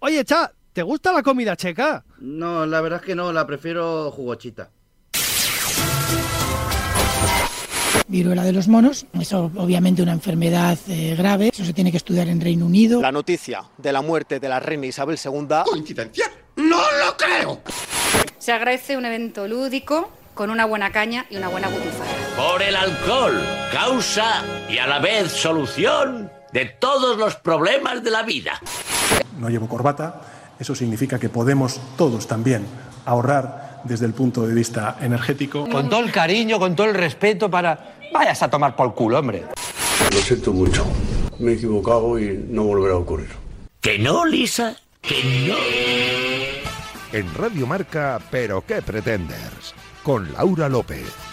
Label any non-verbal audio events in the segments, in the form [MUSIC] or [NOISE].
Oye, Cha, ¿te gusta la comida checa? No, la verdad es que no, la prefiero jugochita. viruela de los monos. Es obviamente una enfermedad eh, grave. Eso se tiene que estudiar en Reino Unido. La noticia de la muerte de la reina Isabel II. ¿Coincidencia? ¡No lo creo! Se agradece un evento lúdico con una buena caña y una buena butifarra. Por el alcohol, causa y a la vez solución de todos los problemas de la vida. No llevo corbata, eso significa que podemos todos también ahorrar desde el punto de vista energético. Con todo el cariño, con todo el respeto para... Vayas a tomar por culo, hombre. Lo siento mucho. Me he equivocado y no volverá a ocurrir. ¿Que no, Lisa? ¿Que no? En Radio Marca, ¿pero qué pretendes? Con Laura López.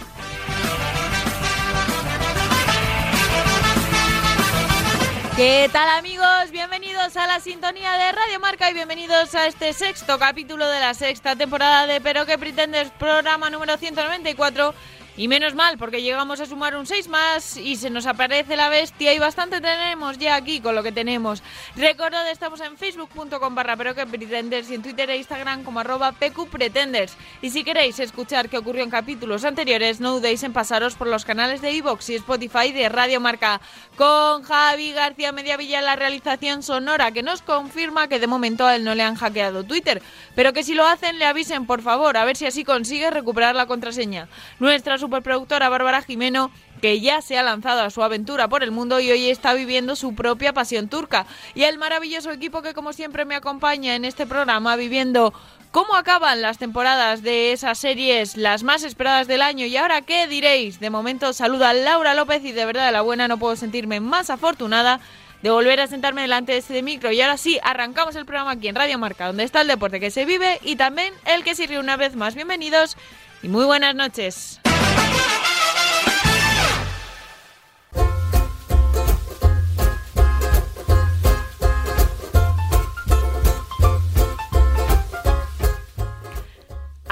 ¿Qué tal amigos? Bienvenidos a la sintonía de Radio Marca y bienvenidos a este sexto capítulo de la sexta temporada de Pero qué pretendes, programa número 194 y menos mal, porque llegamos a sumar un 6 más y se nos aparece la bestia y bastante tenemos ya aquí con lo que tenemos. Recordad, estamos en facebook.com barra pero que pretenders y en Twitter e Instagram como arroba pqpretenders. Y si queréis escuchar qué ocurrió en capítulos anteriores, no dudéis en pasaros por los canales de iVoox y Spotify de Radio Marca. Con Javi García Mediavilla la realización sonora, que nos confirma que de momento a él no le han hackeado Twitter, pero que si lo hacen le avisen por favor, a ver si así consigue recuperar la contraseña. Nuestra superproductora Bárbara Jimeno, que ya se ha lanzado a su aventura por el mundo y hoy está viviendo su propia pasión turca. Y el maravilloso equipo que como siempre me acompaña en este programa viviendo cómo acaban las temporadas de esas series las más esperadas del año y ahora qué diréis. De momento saluda a Laura López y de verdad de la buena no puedo sentirme más afortunada de volver a sentarme delante de este micro. Y ahora sí, arrancamos el programa aquí en Radio Marca, donde está el deporte que se vive y también el que sirve una vez más. Bienvenidos y muy buenas noches.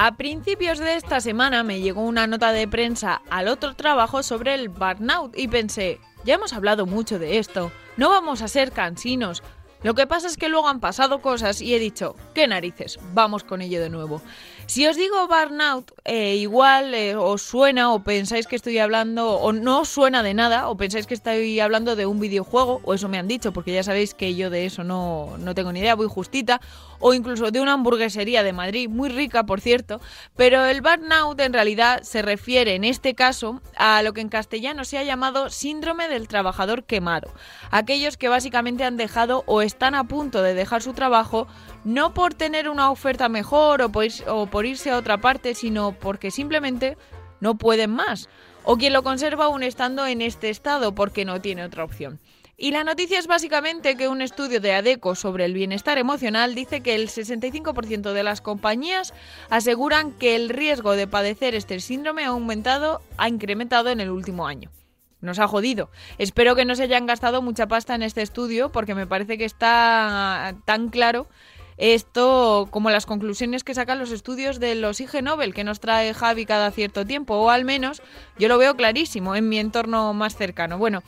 A principios de esta semana me llegó una nota de prensa al otro trabajo sobre el burnout y pensé, ya hemos hablado mucho de esto, no vamos a ser cansinos. Lo que pasa es que luego han pasado cosas y he dicho, qué narices, vamos con ello de nuevo. Si os digo burnout, eh, igual eh, os suena o pensáis que estoy hablando, o no os suena de nada, o pensáis que estoy hablando de un videojuego, o eso me han dicho, porque ya sabéis que yo de eso no, no tengo ni idea, voy justita, o incluso de una hamburguesería de Madrid, muy rica por cierto, pero el burnout en realidad se refiere en este caso a lo que en castellano se ha llamado síndrome del trabajador quemado, aquellos que básicamente han dejado o están a punto de dejar su trabajo no por tener una oferta mejor o por, irse a otra parte, sino porque simplemente no pueden más, o quien lo conserva aún estando en este estado porque no tiene otra opción. Y la noticia es básicamente que un estudio de ADECO sobre el bienestar emocional dice que el 65% de las compañías aseguran que el riesgo de padecer este síndrome ha aumentado, ha incrementado en el último año. Nos ha jodido. Espero que no se hayan gastado mucha pasta en este estudio porque me parece que está tan claro esto como las conclusiones que sacan los estudios de los IG Nobel que nos trae Javi cada cierto tiempo, o al menos yo lo veo clarísimo en mi entorno más cercano. Bueno,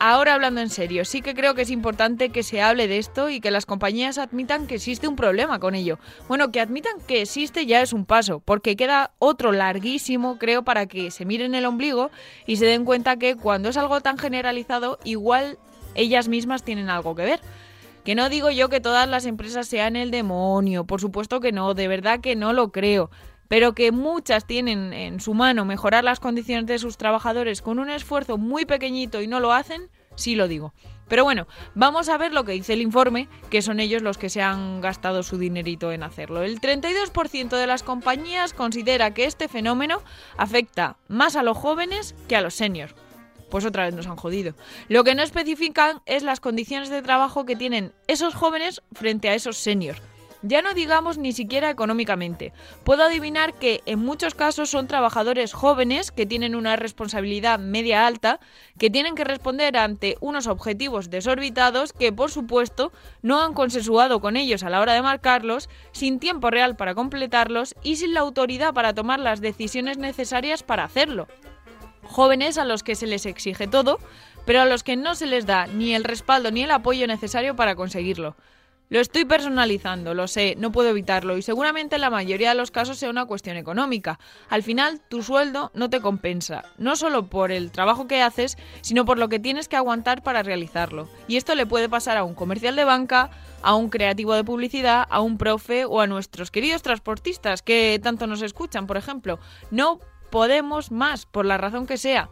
ahora hablando en serio, sí que creo que es importante que se hable de esto y que las compañías admitan que existe un problema con ello. Bueno, que admitan que existe ya es un paso, porque queda otro larguísimo, creo, para que se miren el ombligo y se den cuenta que cuando es algo tan generalizado, igual ellas mismas tienen algo que ver. Que no digo yo que todas las empresas sean el demonio, por supuesto que no, de verdad que no lo creo, pero que muchas tienen en su mano mejorar las condiciones de sus trabajadores con un esfuerzo muy pequeñito y no lo hacen, sí lo digo. Pero bueno, vamos a ver lo que dice el informe, que son ellos los que se han gastado su dinerito en hacerlo. El 32% de las compañías considera que este fenómeno afecta más a los jóvenes que a los seniors pues otra vez nos han jodido. Lo que no especifican es las condiciones de trabajo que tienen esos jóvenes frente a esos seniors. Ya no digamos ni siquiera económicamente. Puedo adivinar que en muchos casos son trabajadores jóvenes que tienen una responsabilidad media alta, que tienen que responder ante unos objetivos desorbitados que por supuesto no han consensuado con ellos a la hora de marcarlos, sin tiempo real para completarlos y sin la autoridad para tomar las decisiones necesarias para hacerlo jóvenes a los que se les exige todo, pero a los que no se les da ni el respaldo ni el apoyo necesario para conseguirlo. Lo estoy personalizando, lo sé, no puedo evitarlo y seguramente en la mayoría de los casos sea una cuestión económica. Al final, tu sueldo no te compensa, no solo por el trabajo que haces, sino por lo que tienes que aguantar para realizarlo. Y esto le puede pasar a un comercial de banca, a un creativo de publicidad, a un profe o a nuestros queridos transportistas que tanto nos escuchan, por ejemplo. No podemos más, por la razón que sea.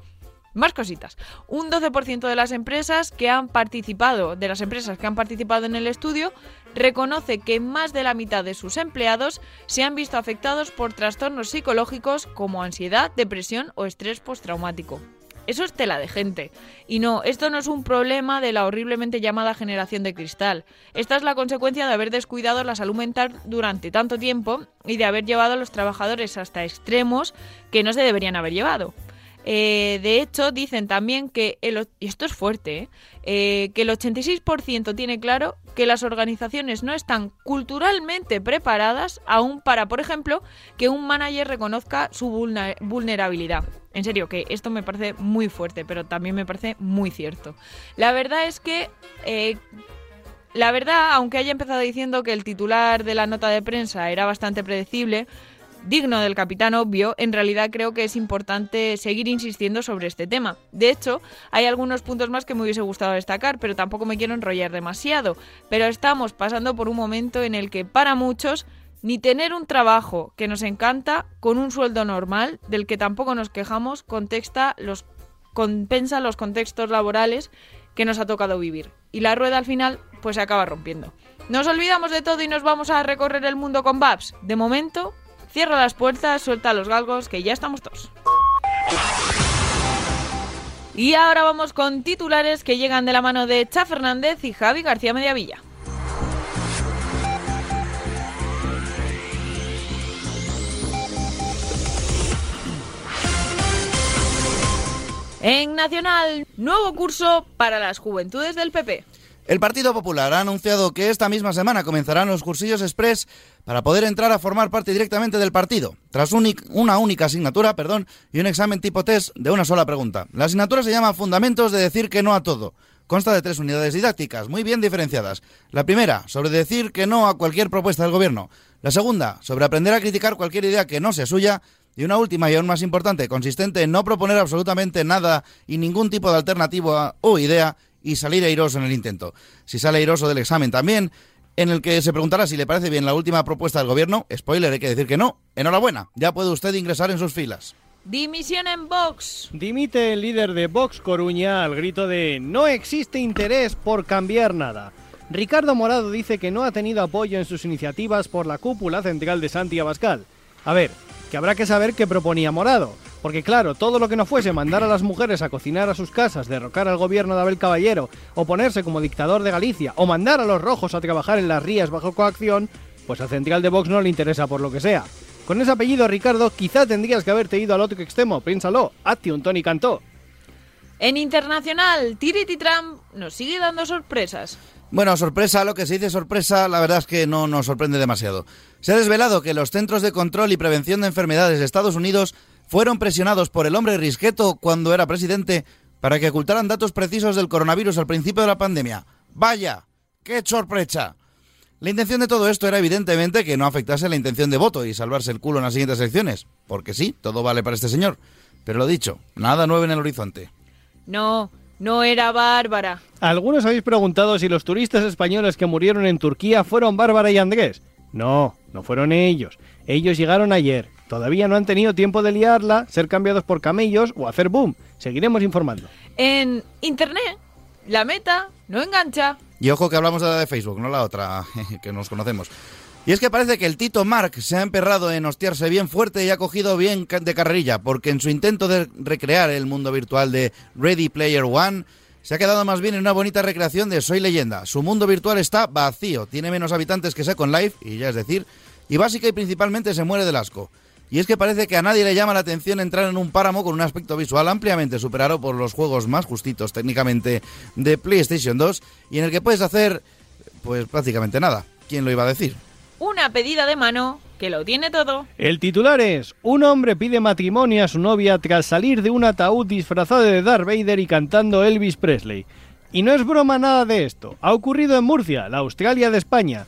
Más cositas. Un 12% de las empresas que han participado, de las empresas que han participado en el estudio, reconoce que más de la mitad de sus empleados se han visto afectados por trastornos psicológicos como ansiedad, depresión o estrés postraumático. Eso es tela de gente. Y no, esto no es un problema de la horriblemente llamada generación de cristal. Esta es la consecuencia de haber descuidado la salud mental durante tanto tiempo y de haber llevado a los trabajadores hasta extremos que no se deberían haber llevado. Eh, de hecho, dicen también que, el, y esto es fuerte, ¿eh? Eh, que el 86% tiene claro que las organizaciones no están culturalmente preparadas aún para, por ejemplo, que un manager reconozca su vulnerabilidad. En serio, que esto me parece muy fuerte, pero también me parece muy cierto. La verdad es que... la verdad, aunque haya empezado diciendo que el titular de la nota de prensa era bastante predecible, digno del capitán obvio, en realidad creo que es importante seguir insistiendo sobre este tema. De hecho, hay algunos puntos más que me hubiese gustado destacar, pero tampoco me quiero enrollar demasiado. Pero estamos pasando por un momento en el que para muchos ni tener un trabajo que nos encanta con un sueldo normal, del que tampoco nos quejamos, contexta los, compensa los contextos laborales que nos ha tocado vivir. Y la rueda al final pues se acaba rompiendo. Nos olvidamos de todo y nos vamos a recorrer el mundo con Babs. De momento, Cierra las puertas, suelta los galgos, que ya estamos todos. Y ahora vamos con titulares que llegan de la mano de Cha Fernández y Javi García Mediavilla. En Nacional, nuevo curso para las juventudes del PP. El Partido Popular ha anunciado que esta misma semana comenzarán los cursillos express para poder entrar a formar parte directamente del partido, tras una única asignatura perdón, y un examen tipo test de una sola pregunta. La asignatura se llama Fundamentos de decir que no a todo. Consta de tres unidades didácticas, muy bien diferenciadas. La primera, sobre decir que no a cualquier propuesta del gobierno. La segunda, sobre aprender a criticar cualquier idea que no sea suya. Y una última y aún más importante, consistente en no proponer absolutamente nada y ningún tipo de alternativa o idea y salir airoso en el intento. Si sale airoso del examen también, en el que se preguntará si le parece bien la última propuesta del gobierno, spoiler, hay que decir que no. Enhorabuena, ya puede usted ingresar en sus filas. Dimisión en Vox. Dimite el líder de Vox Coruña al grito de no existe interés por cambiar nada. Ricardo Morado dice que no ha tenido apoyo en sus iniciativas por la cúpula central de Santi Abascal. A ver, que habrá que saber qué proponía Morado. Porque claro, todo lo que no fuese mandar a las mujeres a cocinar a sus casas, derrocar al gobierno de Abel Caballero, o ponerse como dictador de Galicia, o mandar a los rojos a trabajar en las rías bajo coacción, pues a Central de Vox no le interesa por lo que sea. Con ese apellido, Ricardo, quizá tendrías que haberte ido al otro extremo, piénsalo, hazte un Tony Cantó. En internacional, Tiriti Trump nos sigue dando sorpresas. Bueno, sorpresa, lo que se dice sorpresa, la verdad es que no nos sorprende demasiado. Se ha desvelado que los Centros de Control y Prevención de Enfermedades de Estados Unidos fueron presionados por el hombre Risqueto cuando era presidente para que ocultaran datos precisos del coronavirus al principio de la pandemia. ¡Vaya! ¡Qué sorpresa! La intención de todo esto era evidentemente que no afectase la intención de voto y salvarse el culo en las siguientes elecciones. Porque sí, todo vale para este señor. Pero lo dicho, nada nuevo en el horizonte. No, no era Bárbara. Algunos habéis preguntado si los turistas españoles que murieron en Turquía fueron Bárbara y Andrés. No, no fueron ellos. Ellos llegaron ayer. Todavía no han tenido tiempo de liarla, ser cambiados por camellos o hacer boom. Seguiremos informando. En Internet, la meta no engancha. Y ojo que hablamos de la de Facebook, no la otra, [LAUGHS] que nos conocemos. Y es que parece que el Tito Mark se ha emperrado en hostiarse bien fuerte y ha cogido bien de carrerilla, porque en su intento de recrear el mundo virtual de Ready Player One, se ha quedado más bien en una bonita recreación de Soy Leyenda. Su mundo virtual está vacío, tiene menos habitantes que Second Life, y ya es decir, y básica y principalmente se muere del asco. Y es que parece que a nadie le llama la atención entrar en un páramo con un aspecto visual ampliamente superado por los juegos más justitos técnicamente de PlayStation 2 y en el que puedes hacer pues prácticamente nada. ¿Quién lo iba a decir? Una pedida de mano que lo tiene todo. El titular es, un hombre pide matrimonio a su novia tras salir de un ataúd disfrazado de Darth Vader y cantando Elvis Presley. Y no es broma nada de esto. Ha ocurrido en Murcia, la Australia de España.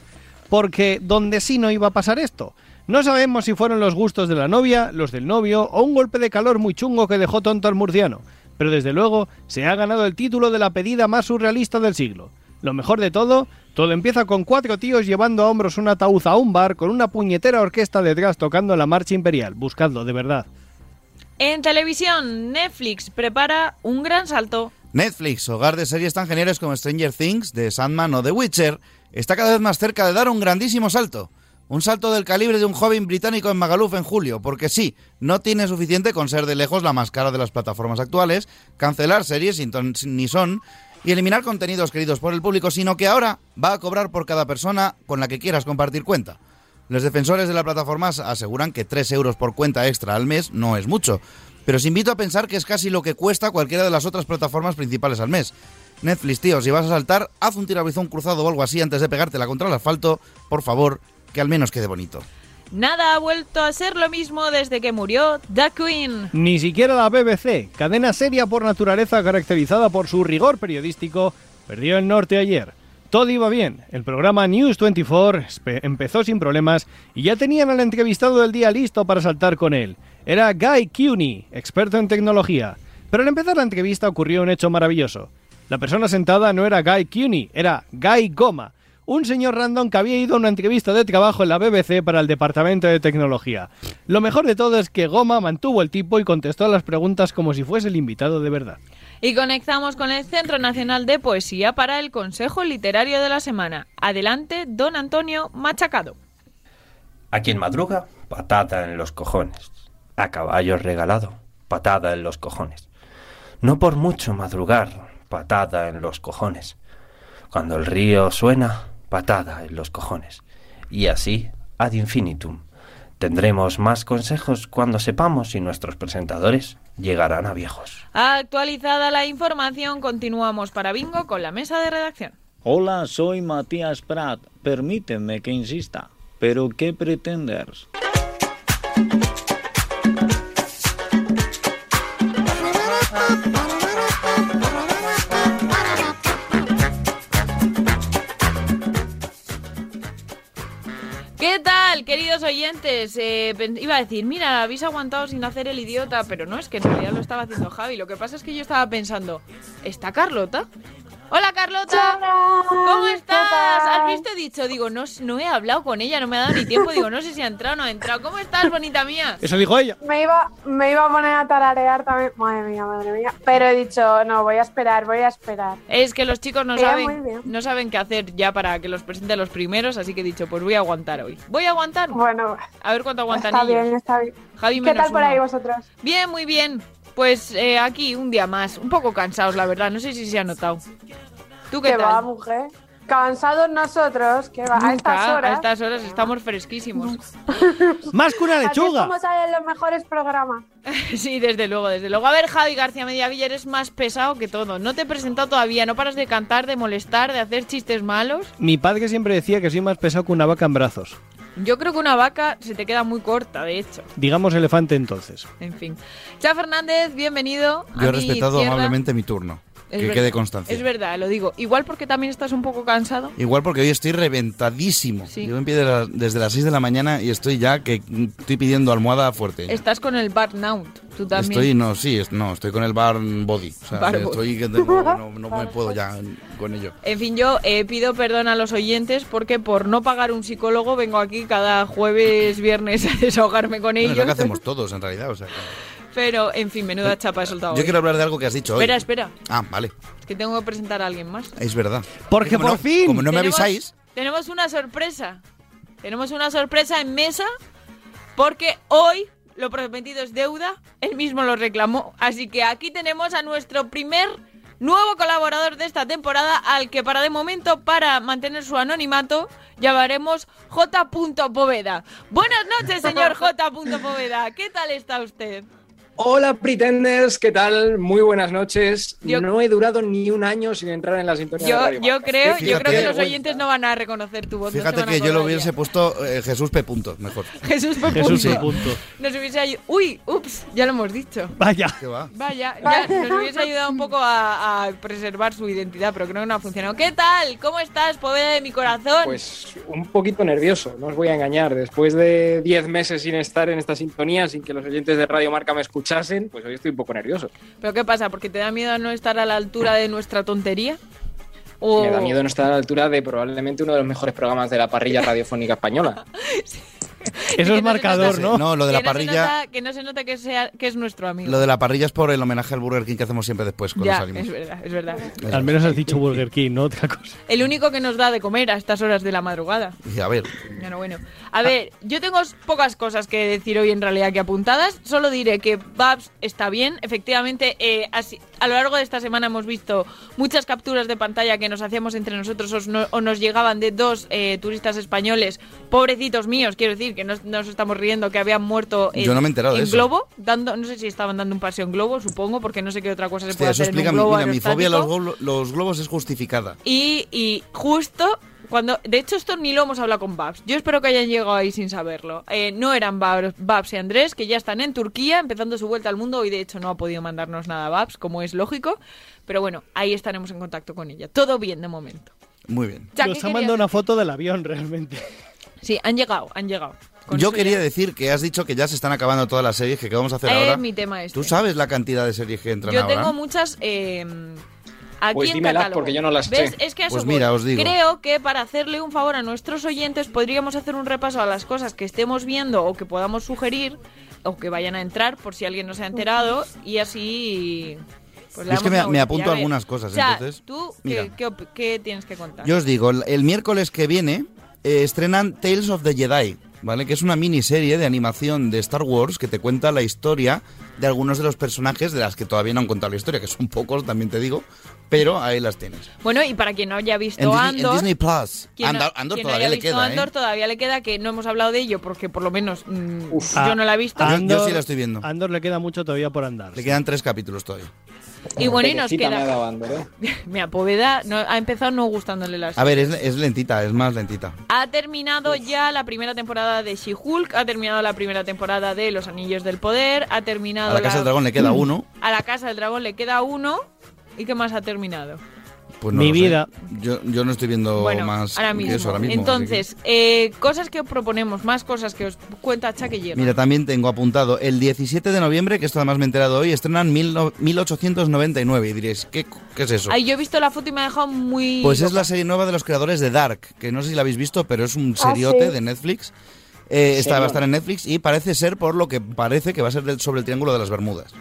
Porque donde sí no iba a pasar esto. No sabemos si fueron los gustos de la novia, los del novio o un golpe de calor muy chungo que dejó tonto al murciano. Pero desde luego se ha ganado el título de la pedida más surrealista del siglo. Lo mejor de todo, todo empieza con cuatro tíos llevando a hombros un ataúd a un bar con una puñetera orquesta detrás tocando la marcha imperial. Buscadlo, de verdad. En televisión, Netflix prepara un gran salto. Netflix, hogar de series tan geniales como Stranger Things, The Sandman o The Witcher, está cada vez más cerca de dar un grandísimo salto. Un salto del calibre de un joven británico en Magaluf en julio, porque sí, no tiene suficiente con ser de lejos la más cara de las plataformas actuales, cancelar series sin ni son y eliminar contenidos queridos por el público, sino que ahora va a cobrar por cada persona con la que quieras compartir cuenta. Los defensores de la plataforma aseguran que 3 euros por cuenta extra al mes no es mucho, pero os invito a pensar que es casi lo que cuesta cualquiera de las otras plataformas principales al mes. Netflix, tío, si vas a saltar, haz un tirabizón cruzado o algo así antes de pegártela contra el asfalto, por favor, que al menos quede bonito. Nada ha vuelto a ser lo mismo desde que murió The Queen. Ni siquiera la BBC, cadena seria por naturaleza caracterizada por su rigor periodístico, perdió el norte ayer. Todo iba bien. El programa News 24 empezó sin problemas y ya tenían al entrevistado del día listo para saltar con él. Era Guy Cuny, experto en tecnología. Pero al empezar la entrevista ocurrió un hecho maravilloso. La persona sentada no era Guy Cuny, era Guy Goma, un señor random que había ido a una entrevista de trabajo en la BBC para el Departamento de Tecnología. Lo mejor de todo es que Goma mantuvo el tipo y contestó a las preguntas como si fuese el invitado de verdad. Y conectamos con el Centro Nacional de Poesía para el Consejo Literario de la Semana. Adelante, don Antonio Machacado. A quien madruga, patada en los cojones. A caballo regalado, patada en los cojones. No por mucho madrugar, patada en los cojones. Cuando el río suena, patada en los cojones. Y así, ad infinitum. Tendremos más consejos cuando sepamos si nuestros presentadores llegarán a viejos. Actualizada la información, continuamos para Bingo con la mesa de redacción. Hola, soy Matías Prat. Permíteme que insista. ¿Pero qué pretendes? Oyentes? Eh, iba a decir, mira, habéis aguantado sin hacer el idiota, pero no, es que en realidad lo estaba haciendo Javi. Lo que pasa es que yo estaba pensando, ¿está Carlota? Hola Carlota, ¿cómo estás? ¿Has visto? He dicho, digo, no, no he hablado con ella, no me ha dado ni tiempo, digo, no sé si ha entrado o no ha entrado. ¿Cómo estás, bonita mía? Eso dijo ella. Me iba, me iba a poner a tararear también, madre mía, madre mía. Pero he dicho, no, voy a esperar, voy a esperar. Es que los chicos no saben, no saben qué hacer ya para que los presente los primeros, así que he dicho, pues voy a aguantar hoy. ¿Voy a aguantar? Bueno, a ver cuánto aguantan está ellos. bien, está bien. Javi ¿Qué tal por uno. ahí vosotros? Bien, muy bien. Pues eh, aquí un día más, un poco cansados, la verdad. No sé si se ha notado. ¿Tú qué ¿Qué tal? va, mujer? Cansados nosotros, que va, a estas horas. A estas horas estamos fresquísimos. [LAUGHS] Más que una lechuga. como salen los mejores programas. [LAUGHS] sí, desde luego, desde luego. A ver, Javi García Mediavilla, eres más pesado que todo. No te he presentado todavía, no paras de cantar, de molestar, de hacer chistes malos. Mi padre siempre decía que soy más pesado que una vaca en brazos. Yo creo que una vaca se te queda muy corta, de hecho. Digamos elefante entonces. En fin. Cha Fernández, bienvenido. Yo he mi respetado izquierda. amablemente mi turno. Es que verdad, quede constancia. Es verdad, lo digo. Igual porque también estás un poco cansado. Igual porque hoy estoy reventadísimo. Sí. De la- desde las 6 de la mañana y estoy ya que estoy pidiendo almohada fuerte. Estás con el burnout, tú también. Estoy, no, sí, no, estoy con el bar body. O sea, Bar estoy que tengo- [LAUGHS] no, no me puedo ya con ello. En fin, yo eh, pido perdón a los oyentes porque por no pagar un psicólogo vengo aquí cada jueves, viernes a desahogarme con Bueno, es ellos. lo que hacemos [LAUGHS] todos, en realidad. O sea, que- Pero, en fin, menuda chapa he soltado. Yo hoy. quiero hablar de algo que has dicho hoy. Espera, espera. Ah, vale. Es que tengo que presentar a alguien más. Es verdad. Porque por no- fin. Como no me Tenemos- avisáis, Tenemos una sorpresa. Tenemos una sorpresa en mesa porque hoy lo prometido es deuda. Él mismo lo reclamó. Así que aquí tenemos a nuestro primer nuevo colaborador de esta temporada al que para de momento, para mantener su anonimato, llamaremos J. Poveda. Buenas noches, señor J. Poveda. ¿Qué tal está usted? Hola Pretenders, ¿qué tal? Muy buenas noches. Yo- No he durado ni un año sin entrar en la sintonía de Yo, Radio yo creo, yo creo que los oyentes no van a reconocer tu voz. Fíjate que yo lo hubiese puesto eh, Jesús P. Punto, mejor. [LAUGHS] Jesús P. Jesús punto. P. punto. Nos hubiese ayudado. Uy, ups, ya lo hemos dicho. Vaya. ¿Qué va? Vaya, ya nos hubiese ayudado un poco a, a preservar su identidad, pero creo que no ha funcionado. ¿Qué tal? ¿Cómo estás, Poveda de mi corazón? Pues un poquito nervioso, no os voy a engañar. Después de 10 meses sin estar en esta sintonía, sin que los oyentes de Radio Marca me escuchasen, pues hoy estoy un poco nervioso. ¿Pero qué pasa? ¿Porque te da miedo a no estar a la altura de nuestra tontería? O... Me da miedo no estar a la altura de probablemente uno de los mejores programas de la parrilla radiofónica española. [LAUGHS] Eso es marcador, ¿no? No, lo de la no parrilla. nota- que no se note que, sea, que es nuestro amigo. Lo de la parrilla es por el homenaje al Burger King que hacemos siempre después cuando ya, salimos. es verdad, es verdad. Al menos has dicho Burger King, no otra cosa. El único que nos da de comer a estas horas de la madrugada. Y a ver, Bueno, bueno. A ver, yo tengo pocas cosas que decir hoy en realidad que apuntadas. Solo diré que Babs está bien. Efectivamente, eh, así- a lo largo de esta semana hemos visto muchas capturas de pantalla que nos hacíamos entre nosotros o, no- o nos llegaban de dos eh, turistas españoles, pobrecitos míos, quiero decir, que nos, nos estamos riendo, que habían muerto en, Yo no me he enterado de en eso. globo. Dando, no sé si estaban dando un paseo en globo, supongo, porque no sé qué otra cosa se hostia, puede eso hacer en explica un mi, globo mira, mi fobia a los, aerostático. glo- los globos es justificada. Y, y justo cuando. De hecho, esto ni lo hemos hablado con Babs. Yo espero que hayan llegado ahí sin saberlo. Eh, no eran Babs, Babs y Andrés, que ya están en Turquía, empezando su vuelta al mundo. Y de hecho, no ha podido mandarnos nada Babs, como es lógico. Pero bueno, ahí estaremos en contacto con ella. Todo bien de momento. Muy bien. Nos ¿qué ha mandado una foto del avión, realmente. Sí, han llegado, han llegado. Yo quería decir que has dicho que ya se están acabando todas las series, que qué vamos a hacer Es ahora. mi tema este. ¿Tú sabes la cantidad de series que entran Yo ahora? tengo muchas. eh, aquí Pues en dímelas, catálogo. porque yo no las ¿Ves? sé. Es que Pues mira, os digo. Creo que para hacerle un favor a nuestros oyentes podríamos hacer un repaso a las cosas que estemos viendo o que podamos sugerir o que vayan a entrar por si alguien no se ha enterado y así. Pues Es que me- me apunto algunas cosas, o sea, entonces, ¿Tú mira. qué, qué qué tienes que contar? Yo os digo, el, el miércoles que viene eh, estrenan Tales of the Jedi, ¿vale? Que es una miniserie de animación de Star Wars que te cuenta la historia de algunos de los personajes de las que todavía no han contado la historia, que son pocos, también te digo, pero ahí las tienes. Bueno, y para quien no haya visto En Disney, en Andor. Disney Plus. quien Andor, Andor quien no todavía haya le queda, Andor ¿eh? todavía le queda que no hemos hablado de ello porque por lo menos mm, Ah, yo no la he visto. Yo- yo sí la estoy viendo. Andor le queda mucho todavía por andar. Le quedan tres capítulos todavía. Y bueno, y nos [LAUGHS] me queda. dado ¿eh? Mira, Poveda no, ha empezado no gustándole las. A ver, es, es lentita, es más lentita. Ha terminado ya la primera temporada de She-Hulk, ha terminado la primera temporada de Los Anillos del Poder, ha terminado. A la Casa del Dragón le queda [CLEARS THROAT] uno. A la Casa del Dragón le queda uno. ¿Y qué más ha terminado? Pues no Mi vida. Yo, yo no estoy viendo bueno, más ahora que mismo. eso ahora mismo. que- Entonces, eh, cosas que os proponemos, más cosas que os cuenta Cha que llega. Mira, también tengo apuntado el 17 de noviembre, que esto además me he enterado hoy, estrenan mil no- 1899. Y diréis, ¿qué, qué es eso? Ay, yo he visto la foto y me ha dejado muy. Pues es la serie nueva de los creadores de Dark, que no sé si la habéis visto, pero es un Ah, seriote sí. de Netflix. Eh, va a estar en Netflix y parece ser, por lo que parece, que va a ser del- sobre el Triángulo de las Bermudas.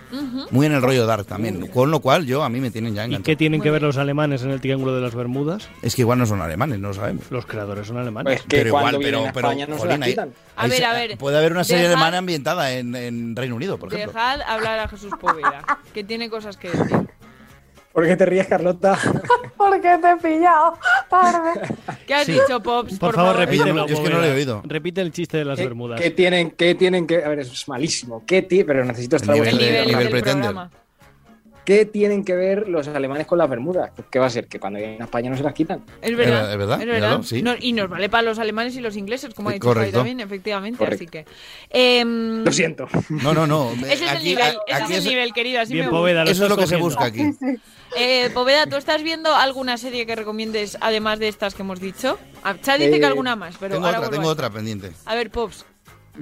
Muy en el rollo Dark también. Con lo cual, yo a mí me tienen ya ¿Y enganchado. qué tienen que ver los alemanes en el Triángulo de las Bermudas? Es que igual no son alemanes, no lo sabemos. Los creadores son alemanes. Pues que Pero igual, pero- a pero, España no se jolín, las ahí- quitan. A ver, a ver, Puede haber una serie dejad- alemana ambientada en, en Reino Unido, por ejemplo. Dejad hablar a Jesús Poveda, que tiene cosas que decir. ¿Por qué te ríes, Carlota? [LAUGHS] Porque te he pillado tarde. [LAUGHS] ¿Qué has Sí. dicho, Pops? Por, favor, Yo repítelo. yo es que no lo he oído. Repite el chiste de las ¿Qué, Bermudas. qué tienen, qué tienen que.? A ver, eso es malísimo. ¿Qué ti- Pero necesito El nivel El de- nivel, pretender. programa. ¿Qué tienen que ver los alemanes con las Bermudas? ¿Qué va a ser? ¿Que cuando vienen a España no se las quitan? Es verdad. Es verdad, es míralo, sí. No, y nos vale para los alemanes y los ingleses, como ha Eh, dicho Javi correcto. también, efectivamente. Correcto. Así que. em, Lo siento. No, no, no. [LAUGHS] Ese es el nivel, ese aquí es el nivel, querido. Así Bien, me. Poveda, lo Eso es lo que se busca aquí. [LAUGHS] Eh, Poveda, ¿tú estás viendo alguna serie que recomiendes además de estas que hemos dicho? Ah, Cha dice Eh, que alguna más, pero Tengo ahora otra, tengo otra pendiente. A ver, Pops.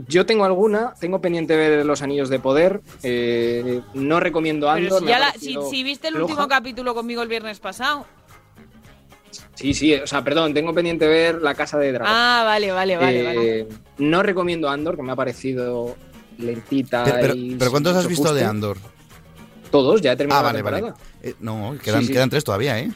Yo tengo alguna, tengo pendiente ver Los Anillos de Poder. eh, no recomiendo Andor. si, me ya ha la- si, parecido si viste el floja. último capítulo conmigo el viernes pasado. Sí, sí, o sea, perdón, tengo pendiente ver La Casa de Dragón. Ah, vale, vale, vale. vale. Eh, No recomiendo Andor, que me ha parecido lentita. Pero, pero- y pero ¿cuántos has visto de. Andor? Todos, ya he Ah, terminado vale, la vale. temporada. Eh, no, quedan, Sí, sí. quedan tres todavía, ¿eh?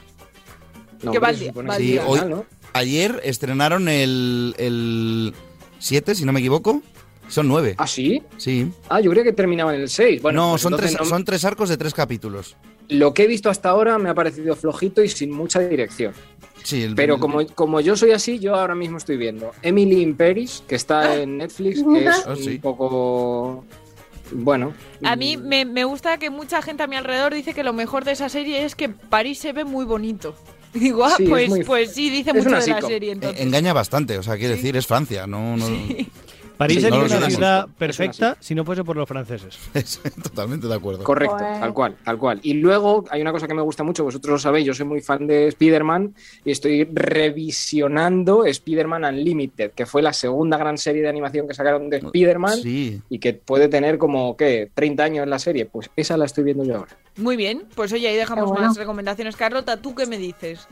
No, hombre, Sí, hoy, final, ¿no? ayer estrenaron el, el 7, si no me equivoco. Son nueve. ¿Ah, sí? Sí. Ah, yo creo que terminaban en el 6. Bueno, no, pues son tres, no- son tres arcos de tres capítulos. Lo que he visto hasta ahora me ha parecido flojito y sin mucha dirección. Sí, el- Pero como, como yo soy así, yo ahora mismo estoy viendo Emily in Paris, que está en Netflix, que es Oh, sí. un poco Bueno. A mí me, me gusta que mucha gente a mi alrededor dice que lo mejor de esa serie es que París se ve muy bonito. [LAUGHS] Digo, ah, Sí, es pues, muy- pues sí, dice es mucho de la serie entonces. Engaña bastante, o sea, quiere decir, es Francia, no... no... París Sí, sería no una ciudad perfecta si no fuese por los franceses. [LAUGHS] Totalmente de acuerdo. Correcto, tal cual, tal cual. Y luego hay una cosa que me gusta mucho, vosotros lo sabéis, yo soy muy fan de Spider-Man y estoy revisionando Spider-Man Unlimited, que fue la segunda gran serie de animación que sacaron de Spider-Man Sí. y que puede tener como, ¿qué? 30 años la serie. Pues esa la estoy viendo yo ahora. Muy bien, pues oye, ahí dejamos bueno. más recomendaciones. Carlota, ¿tú qué me dices?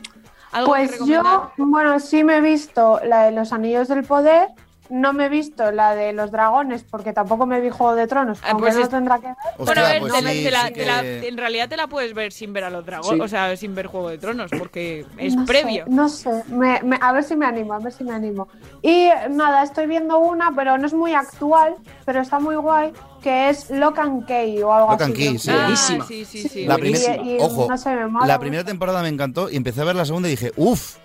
¿Algo Pues yo, bueno, sí me he visto la de los Anillos del Poder, no me he visto la de los dragones porque tampoco me vi Juego de Tronos, aunque pues no es- tendrá que ver. Bueno, a ver, pues te la- sí, te la- sí te la- que- en realidad te la puedes ver sin ver a los dragones, Sí. o sea, sin ver Juego de Tronos, porque es No sé, previo. no sé, me- me- a ver si me animo, a ver si me animo. Y nada, estoy viendo una, pero no es muy actual, pero está muy guay, que es Lock and Key o algo Lock así. and Key, sí. Ah, sí, sí, sí. La primera, Y- y ojo, no sé, me mola la primera temporada me encantó y empecé a ver la segunda y dije, uff,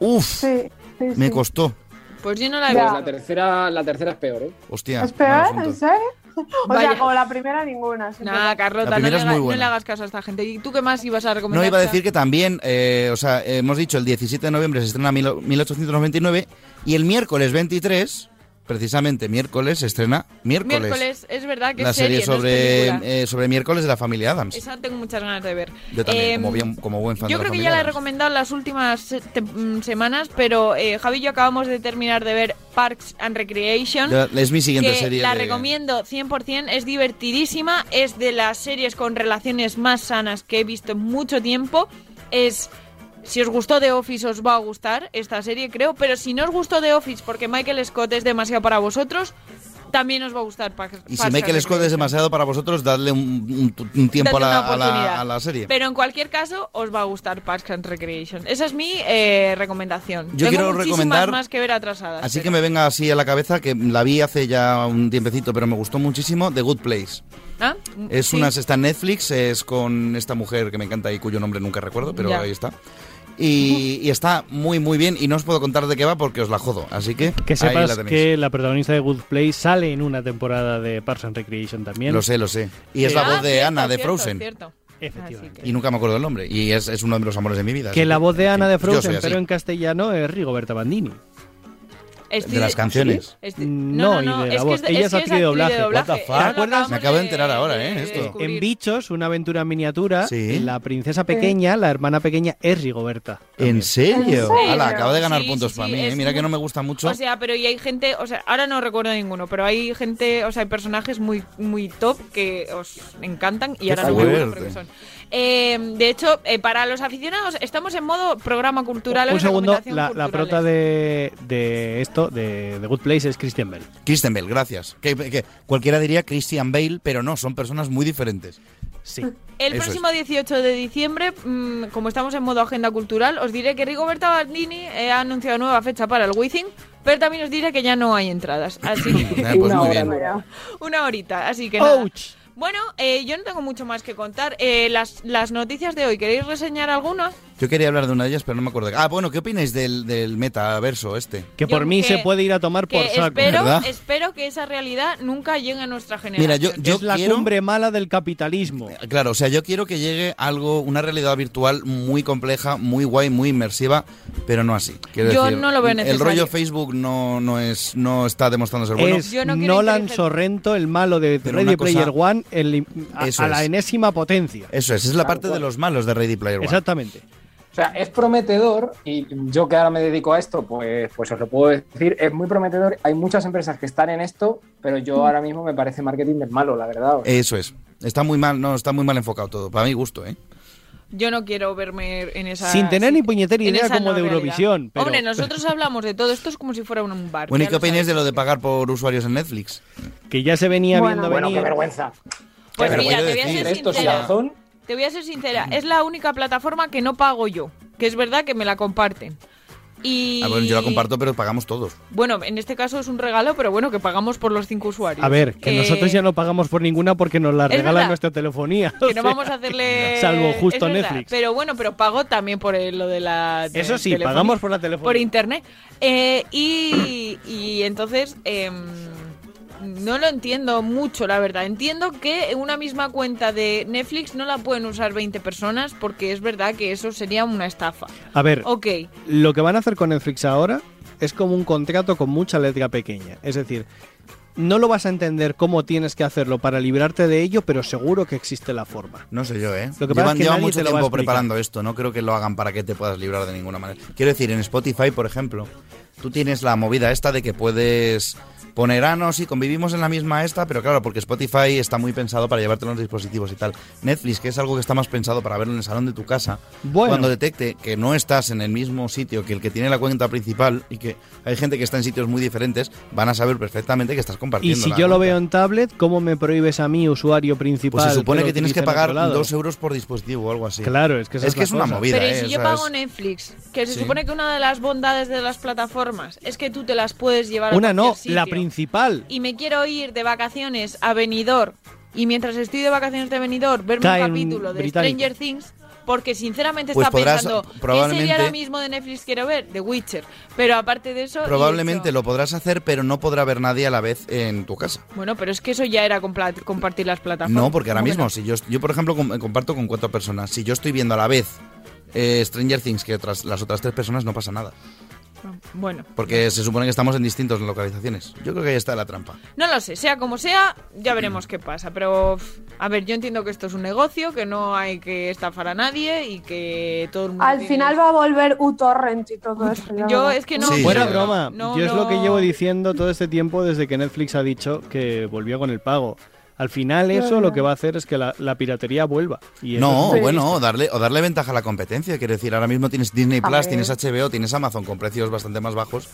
uff, Sí, sí, me sí. costó. Pues yo no la he Pues visto. la tercera, la tercera es peor, ¿eh? Hostia. ¿Es peor? ¿En serio? [LAUGHS] O Vaya. sea, como la primera ninguna. pero- Carlota, La no le, no hagas caso a esta gente. ¿Y tú qué más ibas a recomendar? No, iba a decir que también, eh, o sea, hemos dicho el 17 de noviembre se estrena mil- 1899 y el miércoles 23, precisamente miércoles, se estrena miércoles. Miércoles, es verdad que la es serie, serie no es sobre, eh, sobre miércoles de la familia Adams. Esa tengo muchas ganas de ver. Yo también, Em, como, bien, como buen fan Yo de la creo que ya la he recomendado las últimas mm, semanas, pero eh, Javi y yo acabamos de terminar de ver Parks and Recreation. Ya, es mi siguiente que serie La de- recomiendo 100%, es divertidísima, es de las series con relaciones más sanas que he visto en mucho tiempo. Es si os gustó The Office os va a gustar esta serie, creo, pero si no os gustó The Office porque Michael Scott es demasiado para vosotros, también os va a gustar Parks Y si Michael Scott es demasiado para vosotros, dadle un, un- un tiempo a la, una a la- oportunidad. a la serie. Pero en cualquier caso, os va a gustar Parks and Recreation. Esa es mi eh, recomendación. Yo Tengo quiero recomendar- más que ver atrasadas. Así pero- que me venga así a la cabeza, que la vi hace ya un tiempecito, pero me gustó muchísimo, The Good Place. ¿Ah? Es Sí. una, está en Netflix, es con esta mujer que me encanta y cuyo nombre nunca recuerdo, pero Ya. ahí está. Y, y está muy, muy bien y no os puedo contar de qué va porque os la jodo. Así que, Que ahí sepas la que la protagonista de Good Place sale en una temporada de Parks and Recreation también. Lo sé, lo sé. Y es la Ah, voz de cierto, Ana de cierto, Frozen. cierto. Efectivamente. Y nunca me acuerdo del nombre. Y es, es uno de los amores de mi vida. Que la voz de Ana de Frozen, pero en castellano es Rigoberta Bandini. Estoy de las canciones. Estoy- No, no, no, y de es la que voz. es Ella es actriz de doblaje. doblaje. lo acabamos Me acabo de enterar ahora, ¿eh? Esto. En Bichos, una aventura en miniatura, la princesa pequeña, la hermana pequeña, es Rigoberta. ¿En serio? ¿En serio? Ala, acabo de ganar Sí, puntos sí, para sí, mí. ¿eh? Mira que no me gusta mucho. O sea, pero y hay gente, o sea, ahora no recuerdo ninguno, pero hay gente, o sea, hay personajes muy, muy top que os encantan y Qué ahora no me acuerdo son. Eh, de hecho, eh, para los aficionados, estamos en modo programa cultural. Un es segundo, la, prota de, de esto, de The Good Place, es Christian Bell. Kristen Bell, gracias. Que, que cualquiera diría Christian Bale, pero no, son personas muy diferentes. Sí. El Eso próximo 18 de diciembre, mm, como estamos en modo agenda cultural, os diré que Rigoberta Bandini eh, ha anunciado nueva fecha para el Wizzing, pero también os diré que ya no hay entradas. Así que Eh, [LAUGHS] pues muy bien. una horita, así que nada. Bueno, eh, yo no tengo mucho más que contar. Eh, las, las noticias de hoy, ¿queréis reseñar alguna? Yo quería hablar de una de ellas, pero no me acuerdo. Ah, bueno, ¿qué opináis del, del metaverso este? Que por Yo mí que- se puede ir a tomar por saco. espero, ¿Verdad? espero que esa realidad nunca llegue a nuestra generación. Mira, yo, yo es la quiero... cumbre mala del capitalismo. Claro, o sea, yo quiero que llegue algo, una realidad virtual muy compleja, muy guay, muy inmersiva, pero no así. Quiero Yo decir, no lo veo El necesario. rollo Facebook no, no es, no está demostrando ser bueno. Es Nolan Sorrento, el malo de Pero Ready cosa- Player One, el- a, a la enésima potencia. Eso es, es la parte de los malos de Ready Player One. Exactamente. O sea, es prometedor y yo que ahora me dedico a esto, pues, pues os lo puedo decir, es muy prometedor. Hay muchas empresas que están en esto, pero yo ahora mismo me parece marketing del malo, la verdad. Eso es. Está muy mal, no, está muy mal enfocado todo, para mi gusto, ¿eh? Yo no quiero verme en esa. Sin tener ni puñetera en idea como no de realidad. Eurovisión. pero- Hombre, nosotros hablamos de todo esto es como si fuera un bar. Bueno, ¿y qué sabes. de lo de pagar por usuarios en Netflix? Que ya se venía Bueno. viendo Bueno, venir. qué vergüenza. Pues mira, te voy a decir, ser sincera. Te voy a ser sincera. Es la única plataforma que no pago yo. Que es verdad que me la comparten. Y. Ah, bueno, yo la comparto, pero pagamos todos. Bueno, en este caso es un regalo, pero bueno, que pagamos por los cinco usuarios. A ver, que Eh, nosotros ya no pagamos por ninguna porque nos la verdad. nuestra telefonía. [LAUGHS] Que no [LAUGHS] sea, vamos a hacerle. Salvo justo es verdad, Netflix. Pero bueno, pero pago también por el- lo de la. de- Eso sí, telefonía, pagamos por la telefonía. Por internet. Eh, y, y entonces. em, no lo entiendo mucho, la verdad. Entiendo que una misma cuenta de Netflix no la pueden usar 20 personas porque es verdad que eso sería una estafa. A ver, Ok, lo que van a hacer con Netflix ahora es como un contrato con mucha letra pequeña. Es decir, no lo vas a entender cómo tienes que hacerlo para librarte de ello, pero seguro que existe la forma. No sé yo, ¿eh? Lo que Llevan, es que nadie mucho tiempo preparando esto. No creo que lo hagan para que te puedas librar de ninguna manera. Quiero decir, en Spotify, por ejemplo, tú tienes la movida esta de que puedes poner, no, sí, convivimos en la misma esta, pero claro, porque Spotify está muy pensado para llevártelo en los dispositivos y tal. Netflix, que es algo que está más pensado para verlo en el salón de tu casa, Bueno. cuando detecte que no estás en el mismo sitio que el que tiene la cuenta principal y que hay gente que está en sitios muy diferentes, van a saber perfectamente que estás Y compartiendo. si la yo lo veo en tablet, ¿cómo me prohíbes a mí, usuario principal? Pues se supone que tienes que pagar dos euros por dispositivo o algo así. Claro, es que esa es, es que la es una cosa. movida. pero ¿y ¿eh? si yo pago Netflix, que se Sí. supone que una de las bondades de las plataformas es que tú te las puedes llevar a Una no, cualquier la sitio. Principal. Y me quiero ir de vacaciones a Benidorm y mientras estoy de vacaciones de Benidorm verme Cae un capítulo de británico. Stranger Things porque sinceramente Pues está podrás, pensando ¿qué serie ahora mismo de Netflix quiero ver? The Witcher. Pero aparte de eso... Probablemente lo podrás hacer, pero no podrá ver nadie a la vez en tu casa. Bueno, pero es que eso ya era compla- compartir las plataformas. No, porque ahora ¿Cómo que mismo, si yo, yo por ejemplo com- comparto con cuatro personas, si yo estoy viendo a la vez eh, Stranger Things que otras, las otras tres personas, no pasa nada. Bueno, Porque se supone que estamos en distintas localizaciones. Yo creo que ahí está la trampa. no lo sé, sea como sea, ya veremos qué pasa. Pero, a ver, yo entiendo que esto es un negocio, que no hay que estafar a nadie y que todo el mundo... Al tiene- final va a volver uTorrent y todo esto. ya Yo es que no... Sí, Fuera sí. broma. No, Yo es lo que no. llevo diciendo todo este tiempo desde que Netflix ha dicho que volvió con el pago. Al final eso lo que va a hacer es que la, la piratería vuelva. Y No, bueno, o darle, o darle ventaja a la competencia. Quiero decir, ahora mismo tienes Disney Plus, tienes HBO, tienes Amazon con precios bastante más bajos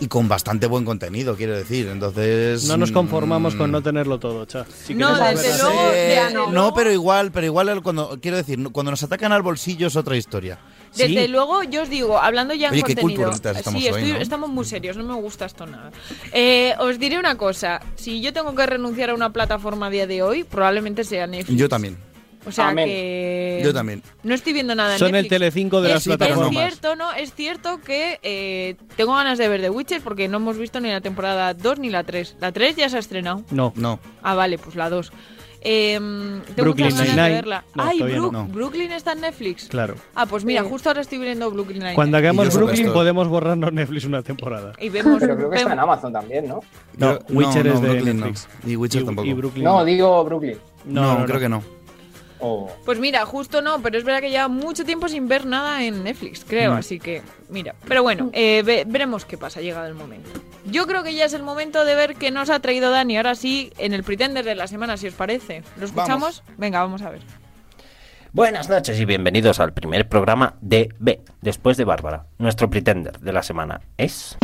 y con bastante buen contenido, quiero decir. Entonces. No nos conformamos con mm, no tenerlo todo, cha. Si No, desde luego- Eh, ya no. no. pero igual, pero igual el- cuando quiero decir, cuando nos atacan al bolsillo es otra historia. Desde Sí. luego, yo os digo, hablando ya en Oye, qué contenido. culturitas estamos sí, hoy, estoy- ¿no? estamos muy serios, no me gusta esto nada. Eh, os diré una cosa: si yo tengo que renunciar a una plataforma a día de hoy, probablemente sea Netflix. Yo también. O sea Amén. que. Yo también. No estoy viendo nada en Son el Netflix. Telecinco de es, las plataformas. Es cierto, ¿no? Es cierto que eh, tengo ganas de ver The Witcher porque no hemos visto ni la temporada 2 ni la 3. La 3 ya se ha estrenado. No. No. Ah, vale, pues la 2. Eh, tengo Brooklyn muchas ganas de Nine-Nine. verla. No, Ay, todavía Brook- no. Brooklyn está en Netflix. Claro. Ah, pues mira, Sí. justo ahora estoy viendo Brooklyn Nine. Cuando hagamos Brooklyn podemos borrarnos Netflix una temporada. Y vemos. [LAUGHS] Pero creo que está en Amazon también, ¿no? No, Witcher no, es de Brooklyn no. Netflix. Y Witcher tampoco. Y Brooklyn No, digo Brooklyn. No, creo que no. Oh. Pues mira, justo no, pero es verdad que lleva mucho tiempo sin ver nada en Netflix, creo, Mm. así que mira. Pero bueno, eh, ve- veremos qué pasa, llegado el momento. Yo creo que ya es el momento de ver qué nos ha traído Dani, ahora sí, en el Pretender de la semana, si os parece. ¿Lo escuchamos? Venga, vamos a ver. Buenas noches y bienvenidos al primer programa de B, después de Bárbara. Nuestro pretender de la semana es...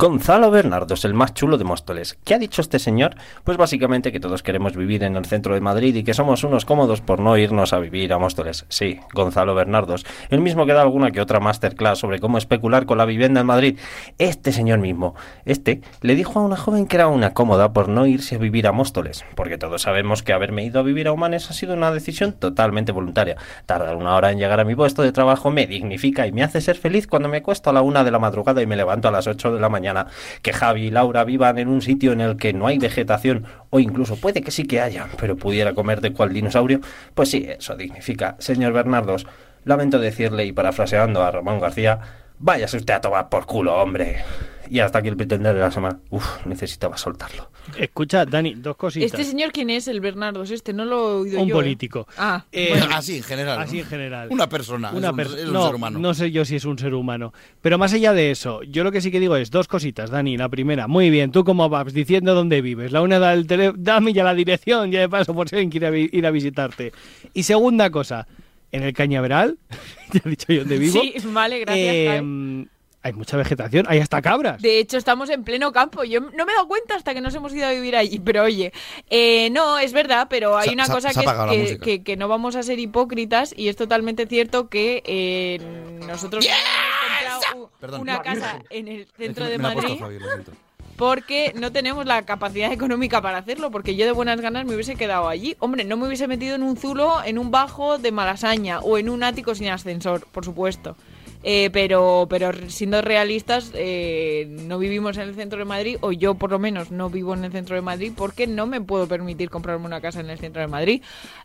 Gonzalo Bernardos, el más chulo de Móstoles. ¿Qué ha dicho este señor? Pues básicamente que todos queremos vivir en el centro de Madrid y que somos unos cómodos por no irnos a vivir a Móstoles. Sí, Gonzalo Bernardos, el mismo que da alguna que otra masterclass sobre cómo especular con la vivienda en Madrid. Este señor mismo, este, le dijo a una joven que era una cómoda por no irse a vivir a Móstoles, porque todos sabemos que haberme ido a vivir a Humanes ha sido una decisión totalmente voluntaria. Tardar una hora en llegar a mi puesto de trabajo me dignifica y me hace ser feliz cuando me acuesto a la una de la madrugada y me levanto a las ocho de la mañana. Que Javi y Laura vivan en un sitio en el que no hay vegetación, o incluso puede que sí que haya, pero pudiera comer de cual dinosaurio, pues sí, eso dignifica. Señor Bernardos, lamento decirle y parafraseando a Ramón García, váyase usted a tomar por culo, hombre. Y hasta aquí el pretender de la semana. Uf, necesitaba soltarlo. Escucha, Dani, dos cositas. ¿Este señor quién es, el Bernardos? Este, no lo he oído Un yo. ¿eh? político. Ah, Eh, bueno. Así en general. ¿no? Así en general. Una persona. Una es un, pers- es un no, ser humano. no sé yo si es un ser humano. Pero más allá de eso, yo lo que sí que digo es dos cositas, Dani. La primera, muy bien, tú como vas diciendo dónde vives. La una da el tele, [LAUGHS] dame ya la dirección, ya de paso por si alguien quiere ir a visitarte. Y segunda cosa, en el cañaveral, [LAUGHS] ya he dicho yo dónde vivo. Sí, vale, gracias. eh. Hay mucha vegetación, hay hasta cabras. De hecho, estamos en pleno campo. Yo no me he dado cuenta hasta que nos hemos ido a vivir allí. [LAUGHS] Pero oye, eh, no, es verdad, pero hay Se- una se- cosa se que, es que, música. que- que no vamos a ser hipócritas y es totalmente cierto que eh, nosotros hemos Perdón. una casa en el centro Es que de me Madrid. Porque no tenemos la capacidad económica para hacerlo, porque yo de buenas ganas me hubiese quedado allí. Hombre, no me hubiese metido en un zulo, en un bajo de malasaña o en un ático sin ascensor, por supuesto. Eh, pero, pero siendo realistas, eh, no vivimos en el centro de Madrid, o yo por lo menos no vivo en el centro de Madrid, porque no me puedo permitir comprarme una casa en el centro de Madrid.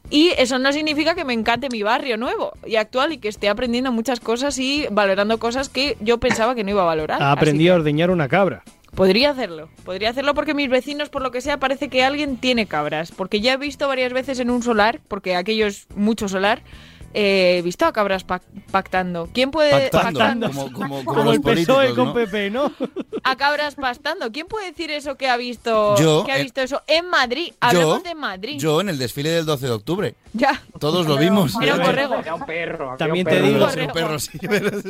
Y eso no significa que me encante mi barrio nuevo y actual y que esté aprendiendo muchas cosas y valorando cosas que yo pensaba que no iba a valorar. Así aprendido a ordeñar una cabra. Podría hacerlo, podría hacerlo porque mis vecinos, por lo que sea, parece que alguien tiene cabras. Porque ya he visto varias veces en un solar, porque aquello es mucho solar, eh, he visto a cabras pac- pactando. ¿Quién puede Pactando, como- como- [LAUGHS] como el PSOE con ¿no? PP, ¿no? A cabras pastando. ¿Quién puede decir eso que ha visto, Yo, que ha eh, visto eso en Madrid? Hablamos de Madrid. Yo en el desfile del 12 de octubre. Ya. Todos lo vimos. Era un borrego. Era un perro. También un te digo, Un perro, sí.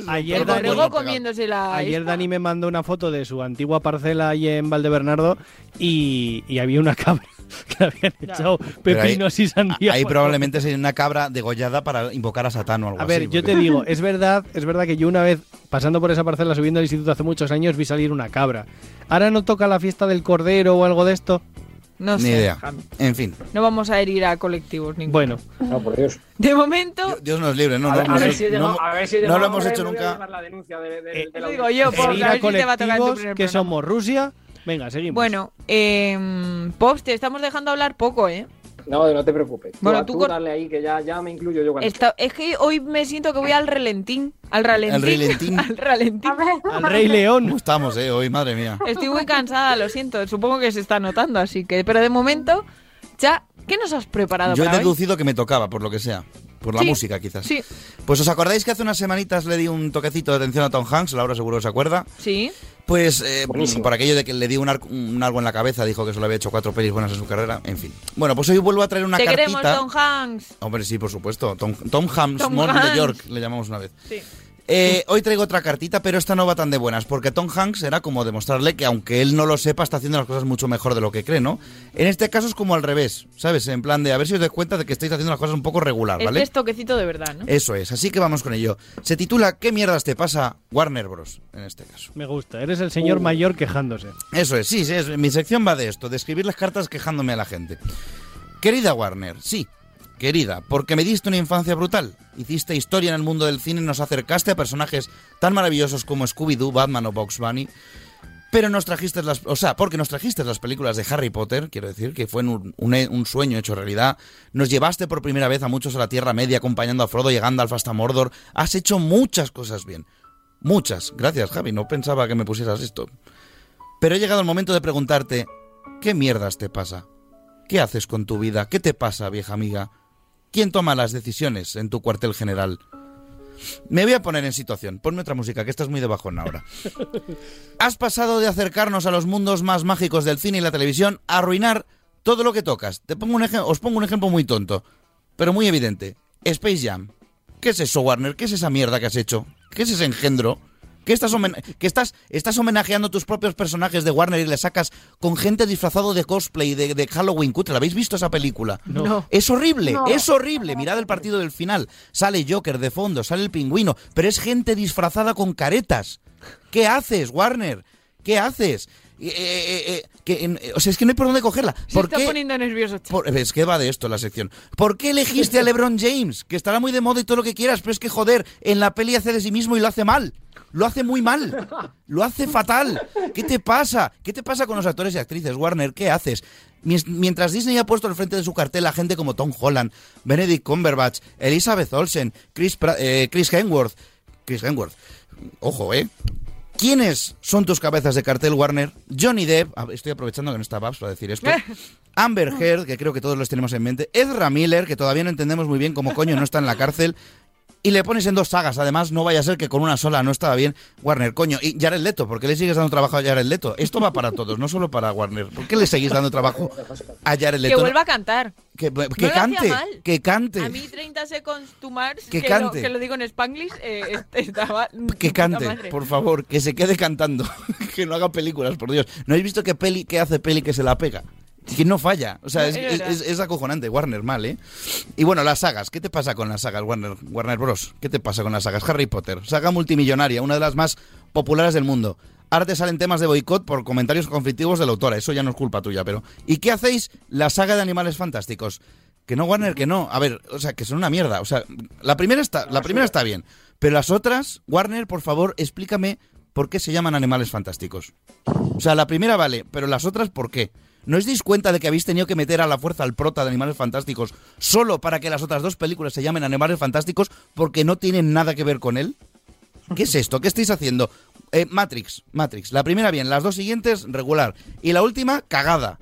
Ayer El Dani, borrego comiéndose la... ayer Dani me mandó una foto de su antigua parcela ahí en Valdebernardo y, y había una cabra [LAUGHS] que habían echado ahí- pepinos y sandía. Ahí probablemente sería una cabra degollada para invocar a Satán o algo A ver, así, yo porque- te digo, [LAUGHS] es verdad, es verdad que yo una vez pasando por esa parcela subiendo al instituto hace muchos años vi salir una cabra. Ahora no toca la fiesta del cordero o algo de esto. No Ni sé, idea. En fin, No vamos a herir a colectivos ninguno. Bueno, No, por Dios. De momento, Dios nos libre, no, a, no, ver, a no, ver no, si no, a ver si no lo hemos hecho a nunca. llevar la denuncia de- de- Eh, de la lo digo yo, por a a ver si te va a tocar en tu primer que programa. somos Rusia. Venga, seguimos. Bueno, eh, Pops, te estamos dejando hablar poco, ¿eh? No, no te preocupes. Bueno, tú, tú dale ahí que ya, ya me incluyo yo cuando Esta- es que hoy me siento que voy al relentín. Al ralentín. Al relentín. [LAUGHS] al ralentín. Al Rey León. ¿Cómo estamos, eh? Hoy, madre mía. Estoy muy cansada, lo siento. Supongo que se está notando, así que. Pero de momento, ya. ¿Qué nos has preparado Yo he para hoy? deducido que me tocaba, por lo que sea. Por la Sí, música, quizás. Sí, Pues os acordáis que hace unas semanitas le di un toquecito de atención a Tom Hanks, Laura seguro se acuerda. sí. Pues eh, por aquello de que le di un, ar- un algo en la cabeza, dijo que solo había hecho cuatro pelis buenas en su carrera, en fin. Bueno, pues hoy vuelvo a traer una Te cartita. queremos, Tom Hanks. Hombre, sí, por supuesto. Tom, Tom Hams, Tom Mon Hanks. de York, le llamamos una vez. Sí. Eh, hoy traigo otra cartita, pero esta no va tan de buenas, porque Tom Hanks era como demostrarle que aunque él no lo sepa, está haciendo las cosas mucho mejor de lo que cree, ¿no? En este caso es como al revés, ¿sabes? En plan de a ver si os dais cuenta de que estáis haciendo las cosas un poco regular, ¿vale? es toquecito de verdad, ¿no? Eso es, así que vamos con ello. Se titula ¿Qué mierdas te pasa Warner Bros? En este caso. Me gusta, eres el señor mayor quejándose. Eso es, sí, sí, es- mi sección va de esto, de escribir las cartas quejándome a la gente. Querida Warner, sí, querida, porque me diste una infancia brutal. Hiciste historia en el mundo del cine y nos acercaste a personajes tan maravillosos como Scooby-Doo, Batman o Box Bunny. Pero nos trajiste las... O sea, porque nos las películas de Harry Potter, quiero decir, que fue un, sueño hecho realidad. Nos llevaste por primera vez a muchos a la Tierra Media acompañando a Frodo y a Gandalf Mordor. Has hecho muchas cosas bien. Muchas. Gracias, Javi. No pensaba que me pusieras esto. Pero ha llegado el momento de preguntarte, ¿qué mierdas te pasa? ¿Qué haces con tu vida? ¿Qué te pasa, vieja amiga? ¿Quién toma las decisiones en tu cuartel general? Me voy a poner en situación. Ponme otra música, que esta es muy de bajón ahora. [LAUGHS] Has pasado de acercarnos a los mundos más mágicos del cine y la televisión a arruinar todo lo que tocas. Te pongo un os pongo un ejemplo muy tonto, pero muy evidente. Space Jam. ¿Qué es eso, Warner? ¿Qué es esa mierda que has hecho? ¿Qué es ese engendro? ¿Qué estás, que estás, estás homenajeando tus propios personajes de Warner y le sacas con gente disfrazado de cosplay de, de Halloween cutre? ¿La habéis visto esa película? No. Es horrible, No. es horrible. Mirad el partido del final. Sale Joker de fondo, sale el pingüino, pero es gente disfrazada con caretas. ¿Qué haces, Warner? ¿Qué haces? Eh, eh, eh, que, eh, o sea, es que no hay por dónde cogerla. Se ¿Por está qué? poniendo nervioso. Por- es que va de esto la sección. ¿Por qué elegiste a LeBron James? Que estará muy de moda y todo lo que quieras, pero es que joder, en la peli hace de sí mismo y lo hace mal. Lo hace muy mal. Lo hace fatal. ¿Qué te pasa? ¿Qué te pasa con los actores y actrices, Warner? ¿Qué haces? Mientras Disney ha puesto al frente de su cartel a gente como Tom Holland, Benedict Cumberbatch, Elizabeth Olsen, Chris, Pra- eh, Chris Hemsworth. Chris Hemsworth. Ojo, ¿eh? ¿Quiénes son tus cabezas de cartel, Warner? Johnny Depp, estoy aprovechando que no está Babs para decir esto. [LAUGHS] Amber Heard, que creo que todos los tenemos en mente. Ezra Miller, que todavía no entendemos muy bien cómo coño no está en la cárcel. Y le pones en dos sagas, además no vaya a ser que con una sola no estaba bien. Warner, coño, y Jared Leto, ¿por qué le sigues dando trabajo a Jared Leto? Esto va para todos, no solo para Warner. ¿Por qué le seguís dando trabajo a Jared Leto? Que vuelva a cantar. Que, que No hacía cante, mal. que cante. A mí 30 Seconds to Mars, Que que, cante. Lo, que lo digo en Spanglish, eh, est- estaba... [LAUGHS] Que cante, por favor, que se quede cantando, [LAUGHS] que no haga películas, por Dios. ¿No habéis visto qué peli que hace peli que se la pega? Que no falla, o sea, es- es acojonante, Warner mal, ¿eh? Y bueno, las sagas, ¿qué te pasa con las sagas, Warner, Warner Bros? ¿Qué te pasa con las sagas? Harry Potter, saga multimillonaria, una de las más populares del mundo. Ahora te salen temas de boicot por comentarios conflictivos de la autora. Eso ya no es culpa tuya, pero. ¿Y qué hacéis? La saga de Animales Fantásticos. Que no, Warner, que no. A ver, o sea, que son una mierda. O sea, la primera está, la primera está bien. Pero las otras, Warner, por favor, explícame por qué se llaman Animales Fantásticos. O sea, la primera vale, pero las otras, ¿por qué? ¿No os dais cuenta de que habéis tenido que meter a la fuerza al prota de Animales Fantásticos solo para que las otras dos películas se llamen Animales Fantásticos porque no tienen nada que ver con él? ¿Qué es esto? ¿Qué estáis haciendo? Eh, Matrix, Matrix. La primera bien, las dos siguientes regular. Y la última, cagada.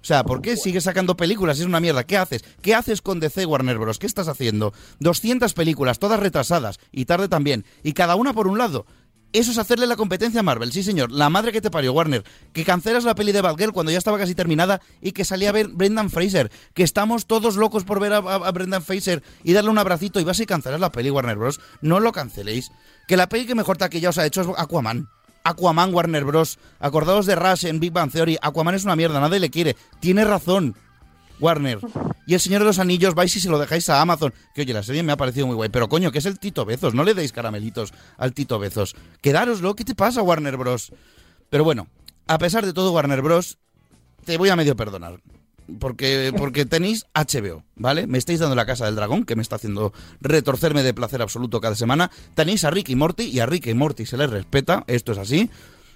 O sea, ¿por qué sigues sacando películas? Es una mierda. ¿Qué haces? ¿Qué haces con DC Warner Bros? ¿Qué estás haciendo? 200 películas, todas retrasadas, y tarde también, y cada una por un lado. Eso es hacerle la competencia a Marvel, sí señor. La madre que te parió, Warner. Que cancelas la peli de Batgirl cuando ya estaba casi terminada y que salía a ver Brendan Fraser. Que estamos todos locos por ver a, Brendan Fraser y darle un abracito y vas y cancelas la peli, Warner Bros. No lo canceléis. Que la peli que mejor taquilla os ha hecho es Aquaman. Aquaman, Warner Bros. Acordaos de Rush en Big Bang Theory. Aquaman es una mierda, nadie le quiere. Tiene razón. Warner. Y el Señor de los Anillos, vais y se lo dejáis a Amazon. Que oye, la serie me ha parecido muy guay. Pero coño, que es el Tito Bezos. No le deis caramelitos al Tito Bezos. Quedároslo. ¿Qué te pasa, Warner Bros? Pero bueno, a pesar de todo, Warner Bros, te voy a medio perdonar. Porque, porque tenéis HBO, ¿vale? Me estáis dando la casa del dragón, que me está haciendo retorcerme de placer absoluto cada semana. Tenéis a Rick y Morty, y a Rick y Morty se les respeta, esto es así.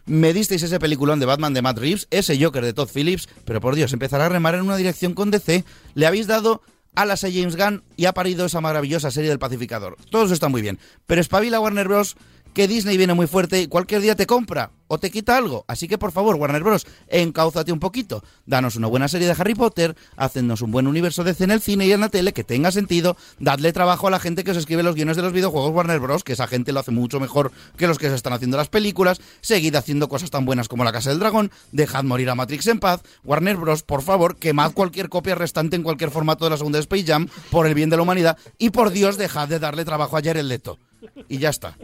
Me disteis ese peliculón de Batman de Matt Reeves, ese Joker de Todd Phillips, pero por Dios, empezará a remar en una dirección con DC. Le habéis dado alas a James Gunn y ha parido esa maravillosa serie del Pacificador. Todo eso está muy bien. Pero espabila Warner Bros. Que Disney viene muy fuerte y cualquier día te compra o te quita algo. Así que por favor, Warner Bros., encáuzate un poquito. Danos una buena serie de Harry Potter, hacednos un buen universo DC en el cine y en la tele que tenga sentido. Dadle trabajo a la gente que os escribe los guiones de los videojuegos Warner Bros., que esa gente lo hace mucho mejor que los que se están haciendo las películas. Seguid haciendo cosas tan buenas como La Casa del Dragón. Dejad morir a Matrix en paz. Warner Bros., por favor, quemad cualquier copia restante en cualquier formato de la segunda Space Jam por el bien de la humanidad. Y por Dios, dejad de darle trabajo a Jared Leto. Y ya está.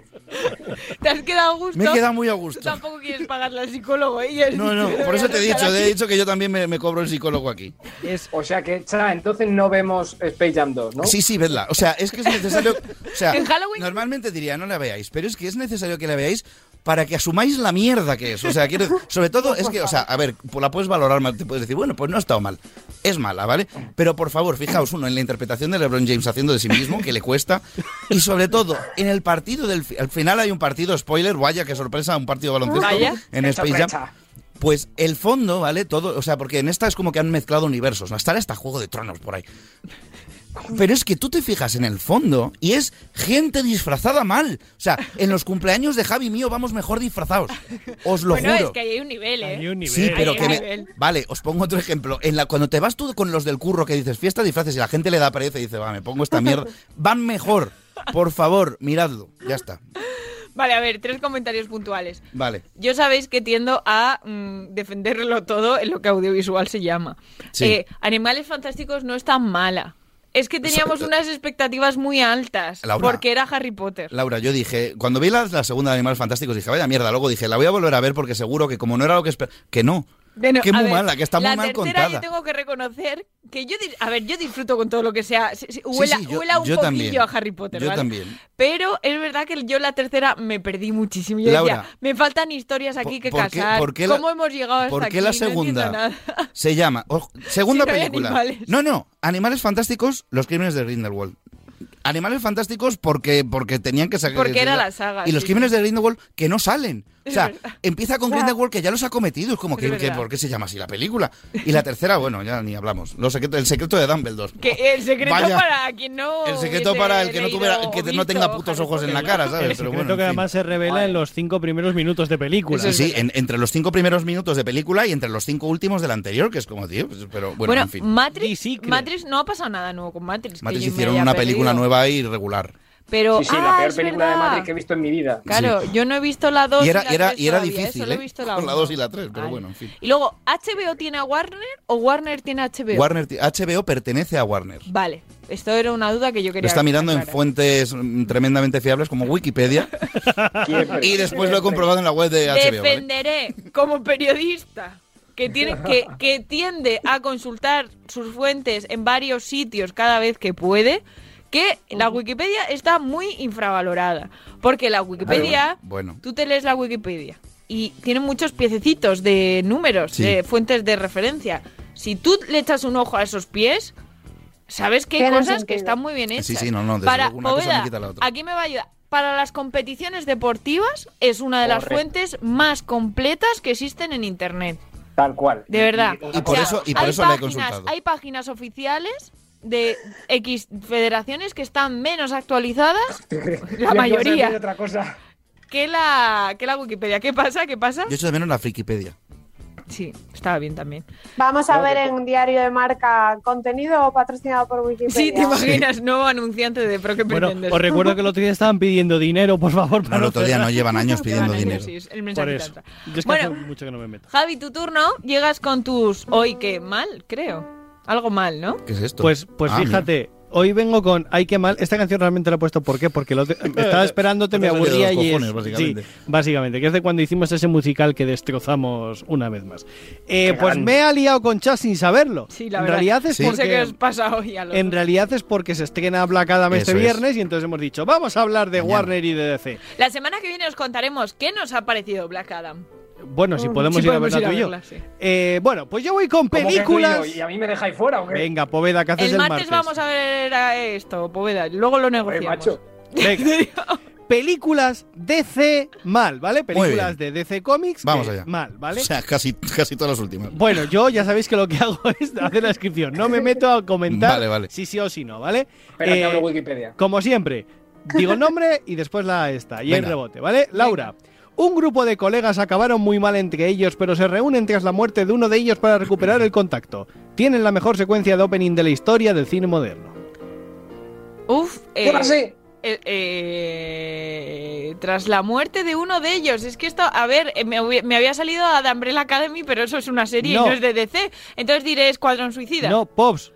¿Te has quedado a gusto? Me he quedado muy a gusto. Tú tampoco quieres pagarle al psicólogo. ¿eh? No, no, por eso te he dicho, te he dicho que yo también me, me cobro el psicólogo aquí. O sea que, cha, entonces no vemos Space Jam 2, ¿no? Sí, sí, vedla. O sea, es que es necesario. O sea, [LAUGHS] En Halloween- normalmente diría no la veáis, pero es que es necesario que la veáis para que asumáis la mierda que es. O sea, quiero, sobre todo es que, o sea, a ver, pues la puedes valorar mal, te puedes decir, bueno, pues no ha estado mal. Es mala, ¿vale? Pero por favor, fijaos uno en la interpretación de LeBron James haciendo de sí mismo, que le cuesta, y sobre todo en el partido del fi- al final hay un partido spoiler, vaya qué sorpresa, un partido de baloncesto Vaya, en qué Space Jam. sorpresa. Pues el fondo, ¿vale? Todo, o sea, porque en esta es como que han mezclado universos, ¿no? Estará hasta Juego de Tronos por ahí. Pero es que tú te fijas en el fondo y es gente disfrazada mal. O sea, en los cumpleaños de Javi mío vamos mejor disfrazados. Os lo bueno, juro. es que ahí hay un nivel, ¿eh? Sí, pero Hay que un me-. Vale, os pongo otro ejemplo. En la, cuando te vas tú con los del curro que dices fiesta disfraces y la gente le da pereza y dice, va, me pongo esta mierda. [LAUGHS] Van mejor. Por favor, miradlo. Ya está. Vale, a ver, tres comentarios puntuales. Vale. Yo sabéis que tiendo a mm, defenderlo todo en lo que audiovisual se llama. Sí. Eh, Animales Fantásticos no es tan mala. Es que teníamos unas expectativas muy altas Laura. porque era Harry Potter. Laura, yo dije, cuando vi la, la segunda de Animales Fantásticos, dije, vaya mierda. Luego dije, la voy a volver a ver porque seguro que como no era lo que esperaba. Que no. Bueno, que muy ver, mala, que está muy la mal tercera contada. yo tengo que reconocer que yo, a ver, yo disfruto con todo lo que sea, huela, sí, yo- huela un poquillo también. a Harry Potter, Yo ¿vale? también. Pero es verdad que yo la tercera me perdí muchísimo. Yo Laura, decía, me faltan historias aquí que por qué- casar. por qué la- ¿Cómo hemos llegado hasta ¿Por qué aquí? la segunda [LAUGHS] se llama? segunda Si no hay película. No, no. Animales Fantásticos, los crímenes de Grindelwald. Animales Fantásticos porque, porque tenían que sacar. Porque era la saga, Y los sí, crímenes de Grindelwald que no salen. O Es sea, empieza con Ya. Grindelwald que ya los ha cometido. Es como Es que, que- verdad. ¿por qué se llama así la película? Y la tercera, bueno, ya ni hablamos. Los secretos- el secreto de Dumbledore. Que el secreto Vaya. para quien no. El secreto para el que no tuviera, que no tenga putos ojos en la cara, ¿sabes? El Pero secreto bueno, que fin. además se revela en los cinco primeros minutos de película. Sí, sí, en- entre los cinco primeros minutos de película y entre los cinco últimos del anterior, que es como, tío, pues, pero bueno, Bueno, en fin. Matrix, Matrix no ha pasado nada nuevo con Matrix. que Matrix hicieron una película nueva y regular. Pero, Sí, sí, ah, la peor es película de verdad. Matrix que he visto en mi vida. Claro, yo no he visto la 2 Y era, la y era, 3 y era todavía, ¿eh? difícil, Solo he ¿eh? visto la Con la uno. 2 y la 3, pero bueno, en fin. Y luego, ¿HBO tiene a Warner o Warner tiene a HBO? Warner, HBO pertenece a Warner. Vale, esto era una duda que yo Lo quería está mirando en fuentes mm, tremendamente fiables como Wikipedia [LAUGHS] y después lo he comprobado en la web de HBO. ¿vale? Defenderé como periodista que, tiene, que, que tiende a consultar sus fuentes en varios sitios cada vez que puede, que la Wikipedia está muy infravalorada. Porque la Wikipedia, Bueno. tú te lees la Wikipedia y tiene muchos piececitos de números, Sí. de fuentes de referencia. Si tú le echas un ojo a esos pies, sabes que hay cosas que están muy bien hechas. Sí, sí, no, no, desde Para cosa quita la otra. aquí me va a ayudar. Para las competiciones deportivas es una de las Correcto. fuentes más completas que existen en internet. Tal cual. De verdad. Y por eso- y por hay eso la he páginas- consultado. Hay páginas oficiales de X federaciones que están menos actualizadas, [LAUGHS] la mayoría, otra cosa. que la, que la Wikipedia. ¿Qué pasa? ¿Qué pasa? Yo echo de menos la Frikipedia. Sí, estaba bien también. Vamos a No, ver en Diario de Marca contenido patrocinado por Wikipedia. Sí, te imaginas, nuevo anunciante de Pro que Bueno, pretendes. os recuerdo que el otro día estaban pidiendo dinero, por favor. No, para el otro día no llevan años [LAUGHS] pidiendo Llevan dinero. años, sí, el Por mensaje eso. tanto. Yo es que Bueno. hace mucho que no me meto. Javi, tu turno, llegas con tus... Hoy, ¿qué? Mal, creo. Algo mal, ¿no? ¿Qué es esto? Pues, pues Ah, mira. fíjate, hoy vengo con Ay, qué mal. Esta canción realmente la he puesto, ¿por qué? Porque lo te- [LAUGHS] estaba esperándote, me aburría los y cojones, es- básicamente. Sí, básicamente, que es de cuando hicimos ese musical que destrozamos una vez más. Eh, pues grande. me he aliado con Chas sin saberlo. Sí, la en verdad. realidad es Sí. No sé qué porque... os pasa hoy a los En dos. realidad es porque se estrena Black Adam este es. viernes y entonces hemos dicho, vamos a hablar de Mañana. Warner y de DC. La semana que viene os contaremos qué nos ha parecido Black Adam. Bueno, si podemos Sí, ir a verla tú y yo. Eh, bueno, pues yo voy con películas. ¿Y a mí me dejáis fuera o qué? Venga, Poveda, ¿qué haces El el, martes, vamos a ver a esto, Poveda. Luego lo Oye, negociamos. macho. [LAUGHS] Venga. Películas DC mal, ¿vale? Películas de DC Comics Vamos que allá. mal, ¿vale? O sea, casi, casi todas las últimas. Bueno, yo ya sabéis que lo que hago [LAUGHS] es hacer la descripción. No me meto a comentar Vale, vale. si sí o si no, ¿vale? Que Eh, abro Wikipedia. como siempre, digo nombre y después la esta. Y el Venga. rebote, ¿vale? Laura. Un grupo de colegas acabaron muy mal entre ellos, pero se reúnen tras la muerte de uno de ellos para recuperar el contacto. Tienen la mejor secuencia de opening de la historia del cine moderno. Uf, eh, Yo la sé. eh, eh, tras la muerte de uno de ellos. Es que esto, a ver, eh, me, había salido a The Umbrella Academy, pero eso es una serie No. y no es de DC. Entonces diré Escuadrón Suicida. No, Pops.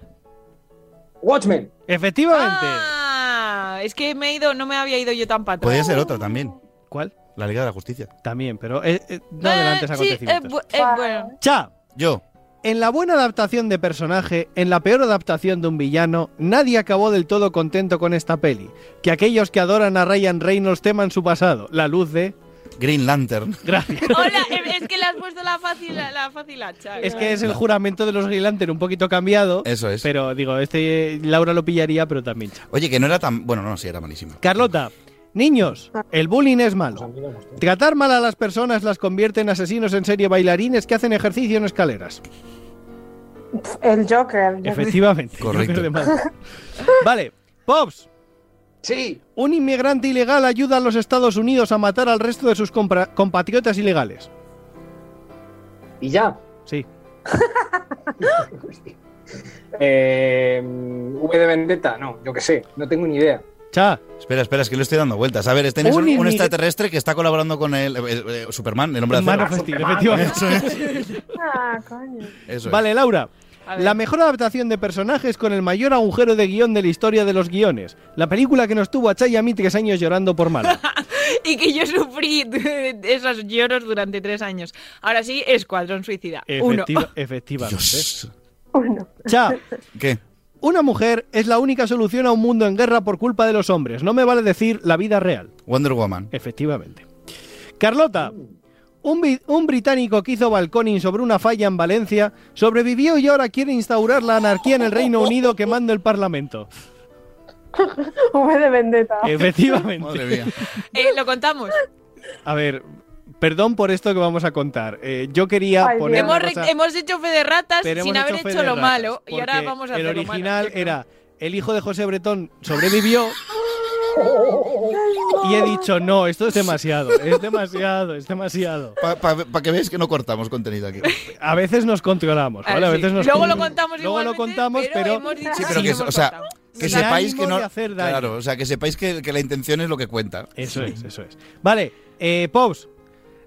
Watchmen. Efectivamente. Ah, es que me he ido, no me había ido yo tan patrón. Podría ser otra también. ¿Cuál? La Liga de la Justicia. También, pero eh, eh, no Eh, adelantes sí, acontecimientos. eh, bu- eh, bueno. Cha, Yo. En la buena adaptación de personaje, en la peor adaptación de un villano, nadie acabó del todo contento con esta peli. Que aquellos que adoran a Ryan Reynolds teman su pasado. La luz de... Green Lantern. [LAUGHS] Gracias. Hola, eh, es que le has puesto la fácil, la fácil hacha. Es que es el juramento de los Green Lantern un poquito cambiado. Eso es. Pero digo, este Laura lo pillaría, pero también Cha. Oye, que no era tan. Bueno, no, sí, era malísima. Carlota, niños, el bullying es malo. Tratar mal a las personas las convierte en asesinos en serie bailarines que hacen ejercicio en escaleras. El Joker. Efectivamente. Correcto. Joker de Marvel. [LAUGHS] vale, Pops. Sí. Un inmigrante ilegal ayuda a los Estados Unidos a matar al resto de sus compatriotas ilegales. Y ya. Sí. [LAUGHS] Eh, v de Vendetta, no, yo qué sé, no tengo ni idea. Cha. Espera, espera, es que le estoy dando vueltas. A ver, este es Un un, extraterrestre que está colaborando con el, eh, eh, Superman, el hombre de acero. efectivamente. Eso es. Ah, coño. Eso es. Vale, Laura. La mejor adaptación de personajes con el mayor agujero de guion de la historia de los guiones. La película que nos tuvo a Chay y a mí tres años llorando por mala. [LAUGHS] Y que yo sufrí [LAUGHS] esos lloros durante tres años. Ahora sí, Escuadrón Suicida. Uno. Efectiva- efectivamente. Dios. Uno. Cha. ¿Qué? Una mujer es la única solución a un mundo en guerra por culpa de los hombres. No me vale decir la vida real. Wonder Woman. Efectivamente. Carlota. Un, británico que hizo balconing sobre una falla en Valencia sobrevivió y ahora quiere instaurar la anarquía en el Reino Unido quemando el Parlamento. [LAUGHS] V de Vendetta. Efectivamente. Madre mía. Eh, lo contamos. A ver, perdón por esto que vamos a contar. Eh, yo quería Ay, poner Hemos, una re- cosa, hemos hecho fe de ratas pero sin hemos haber hecho lo ratas, malo. Y ahora vamos a El hacer lo malo, original era el hijo de José Bretón sobrevivió y he dicho no, esto es demasiado, es demasiado, es demasiado. Para que veáis que no cortamos contenido aquí. A veces nos controlamos, ¿vale? A sí. veces nos Luego lo contamos Luego lo contamos, pero, hemos dicho Sí, que pero que, o sea, que sepáis que no. Claro, o sea, que sepáis que, que la intención es lo que cuenta. Eso es, eso es. Vale, eh, Pops.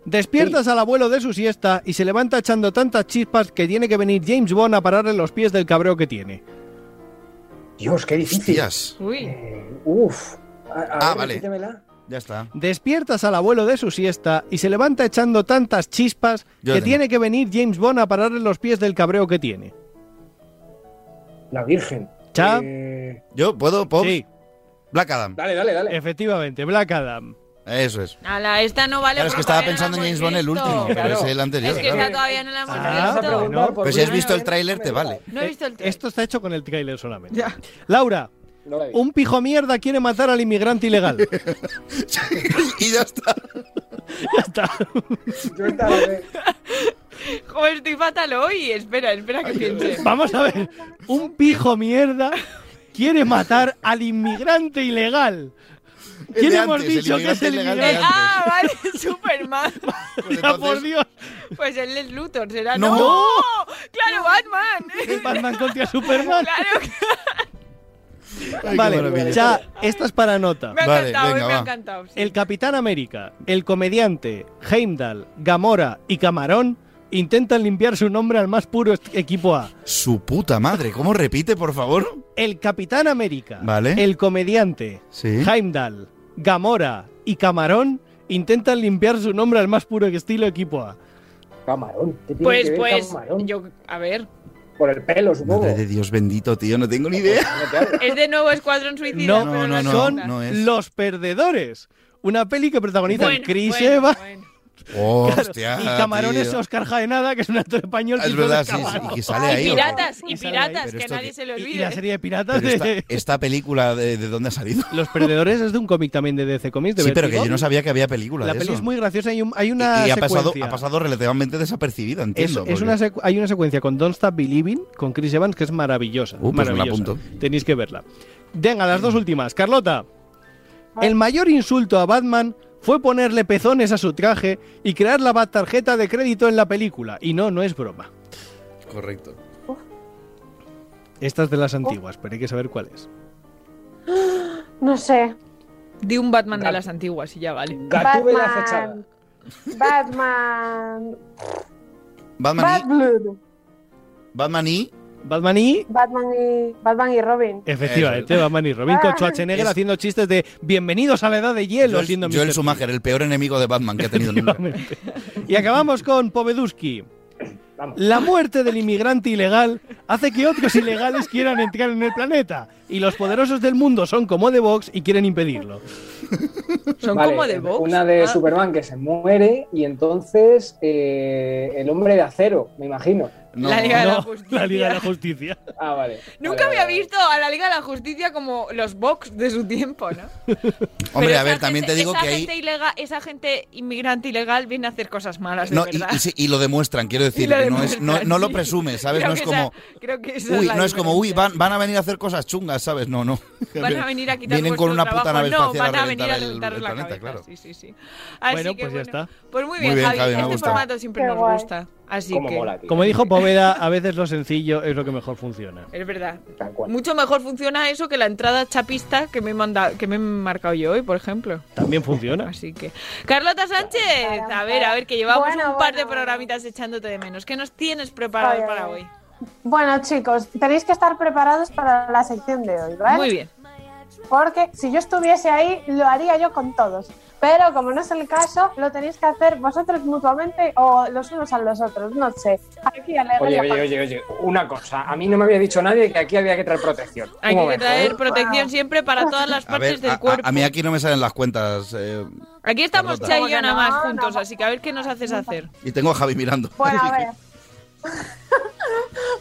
Despiertas al abuelo de su siesta y se levanta echando tantas chispas que tiene que venir James Bond a pararle los pies del cabreo que tiene. Dios, qué difícil. Uy. Eh, uf. A- a Ah, ver, vale. Ya está. Despiertas al abuelo de su siesta y se levanta echando tantas chispas Yo que tengo. tiene que venir James Bond a pararle los pies del cabreo que tiene. La Virgen. Cha. Eh, ¿Yo puedo, Pop? Sí, Black Adam. dale, dale, dale. efectivamente, Black Adam. Eso es. Ala, esta no vale Claro, es que estaba pensando en James Bond el último, pero es el anterior. Es que esta todavía no la hemos Ah, visto. Pero si has visto el tráiler, te vale. No he visto el trailer. Esto está hecho con el tráiler solamente. Ya. Laura, No un pijo mierda quiere matar al inmigrante ilegal. [LAUGHS] y ya está. ya está. Yo. Joder, estoy fatal hoy. Espera, espera que piense. Vamos a ver. Un pijo mierda quiere matar al inmigrante ilegal. El ¿Quién de hemos antes, el dicho que es el de antes. Ah, vale, [LAUGHS] Superman. Pues Ya, por Dios. Pues él es Luthor, será. No. ¡No! ¡Claro, Batman! Batman contra Superman. Claro, Ay, Vale, ya, esta es para nota. me ha Vale, encantado, venga, me ha encantado. sí. El Capitán América, el comediante, Heimdall, Gamora y Camarón intentan limpiar su nombre al más puro equipo A. Su puta madre. ¿Cómo repite, por favor? El Capitán América, Vale. el comediante, Sí. Heimdall, Gamora y Camarón intentan limpiar su nombre al más puro estilo equipo A. Camarón. ¿Qué tiene Pues, que ver pues, camarón? yo, a ver, Por el pelo, supongo. Madre de Dios bendito, tío. No tengo ni idea. es de nuevo Escuadrón Suicida, No, pero no, no, no, es Son no es. Los Perdedores. Una peli que protagonizan Bueno, Chris bueno, Evans bueno. Hostia. y Camarón es tío. Oscar Jaenada, que es un actor español. que Es de verdad, sí, y que sale ahí. piratas, y piratas, que esto nadie que- se lo olvide. Y la serie de piratas esta, película, de, de dónde ha salido? Los Perdedores es de un cómic también de DC Comics. De Sí, pero que yo no sabía que había película La de peli eso. es muy graciosa y un- hay una y, y ha, pasado, ha pasado relativamente desapercibida, Es, entiendo. es una hay una secuencia con Don't Stop Believing con Chris Evans que es maravillosa. Uh, pues me la apunto. Tenéis que verla. Venga, las dos últimas. Carlota, el mayor insulto a Batman fue ponerle pezones a su traje y crear la bat tarjeta de crédito en la película. Y no, no es broma. Correcto. Esta es de las antiguas, pero hay que saber cuál es. No sé. De un Batman de las antiguas y ya vale. Gatúbela acechada. Batman. Batman Bad y... Batman y... Batman y... Batman y, Batman y Robin. Efectivamente, Batman y Robin con. Schwarzenegger Es- haciendo chistes de bienvenidos a la edad de hielo, Joel, siendo Joel. Schumacher, el peor enemigo de Batman que ha tenido nunca. Y acabamos con Poveduski. Vamos. La muerte del inmigrante ilegal hace que otros ilegales quieran entrar en el planeta. Y los poderosos del mundo son como The Vox y quieren impedirlo. Son Vale, como de Vox. Una de Ah, Superman que se muere y entonces eh, el hombre de acero, me imagino. No. La Liga de la Justicia. la Liga de la Justicia. Ah, vale. Nunca Vale, había vale, visto a la Liga de la Justicia como los Vox de su tiempo, ¿no? [LAUGHS] Hombre, Pero a ver, esa también gente- te digo esa que ahí... gente ilegal, esa gente inmigrante ilegal viene a hacer cosas malas, de No, y, verdad. y sí, y lo demuestran, quiero decir, no, es, no, demuestran, no lo sí. presumes, ¿sabes? Creo no es como... esa- creo que esa Uy, la no es como, uy, van, van a venir a hacer cosas chungas, ¿sabes? No, no. Van a [LAUGHS] venir a quitar Vienen con una puta nave no, espacial van a a venir a el la planeta, cabeza. claro. Sí, sí, sí. Así Bueno, que, pues ya bueno. está. Pues muy bien, Javi. Este formato siempre nos gusta. Así que mola, tío. Como dijo Poveda, a veces lo sencillo es lo que mejor funciona. es verdad. Mucho mejor funciona eso que la entrada chapista que me he mandado, que me he marcado yo hoy, por ejemplo. También funciona. Así que. Carlota Sánchez, a ver, a ver, que llevamos Bueno, un par de programitas echándote de menos. ¿Qué nos tienes preparado para hoy? Bueno, chicos, tenéis que estar preparados para la sección de hoy, ¿vale? Muy bien. Porque si yo estuviese ahí, lo haría yo con todos. Pero como no es el caso, lo tenéis que hacer vosotros mutuamente o los unos a los otros. No sé. Aquí. Oye, oye, oye, oye, una cosa. A mí no me había dicho nadie que aquí había que traer protección. Hay que traer ¿eh? protección siempre para todas las partes ver, del cuerpo. a mí aquí no me salen las cuentas. eh, Aquí estamos. Chay y yo nada más juntos, no. así que a ver qué nos haces hacer. y tengo a Javi mirando. Bueno, a [LAUGHS] ver.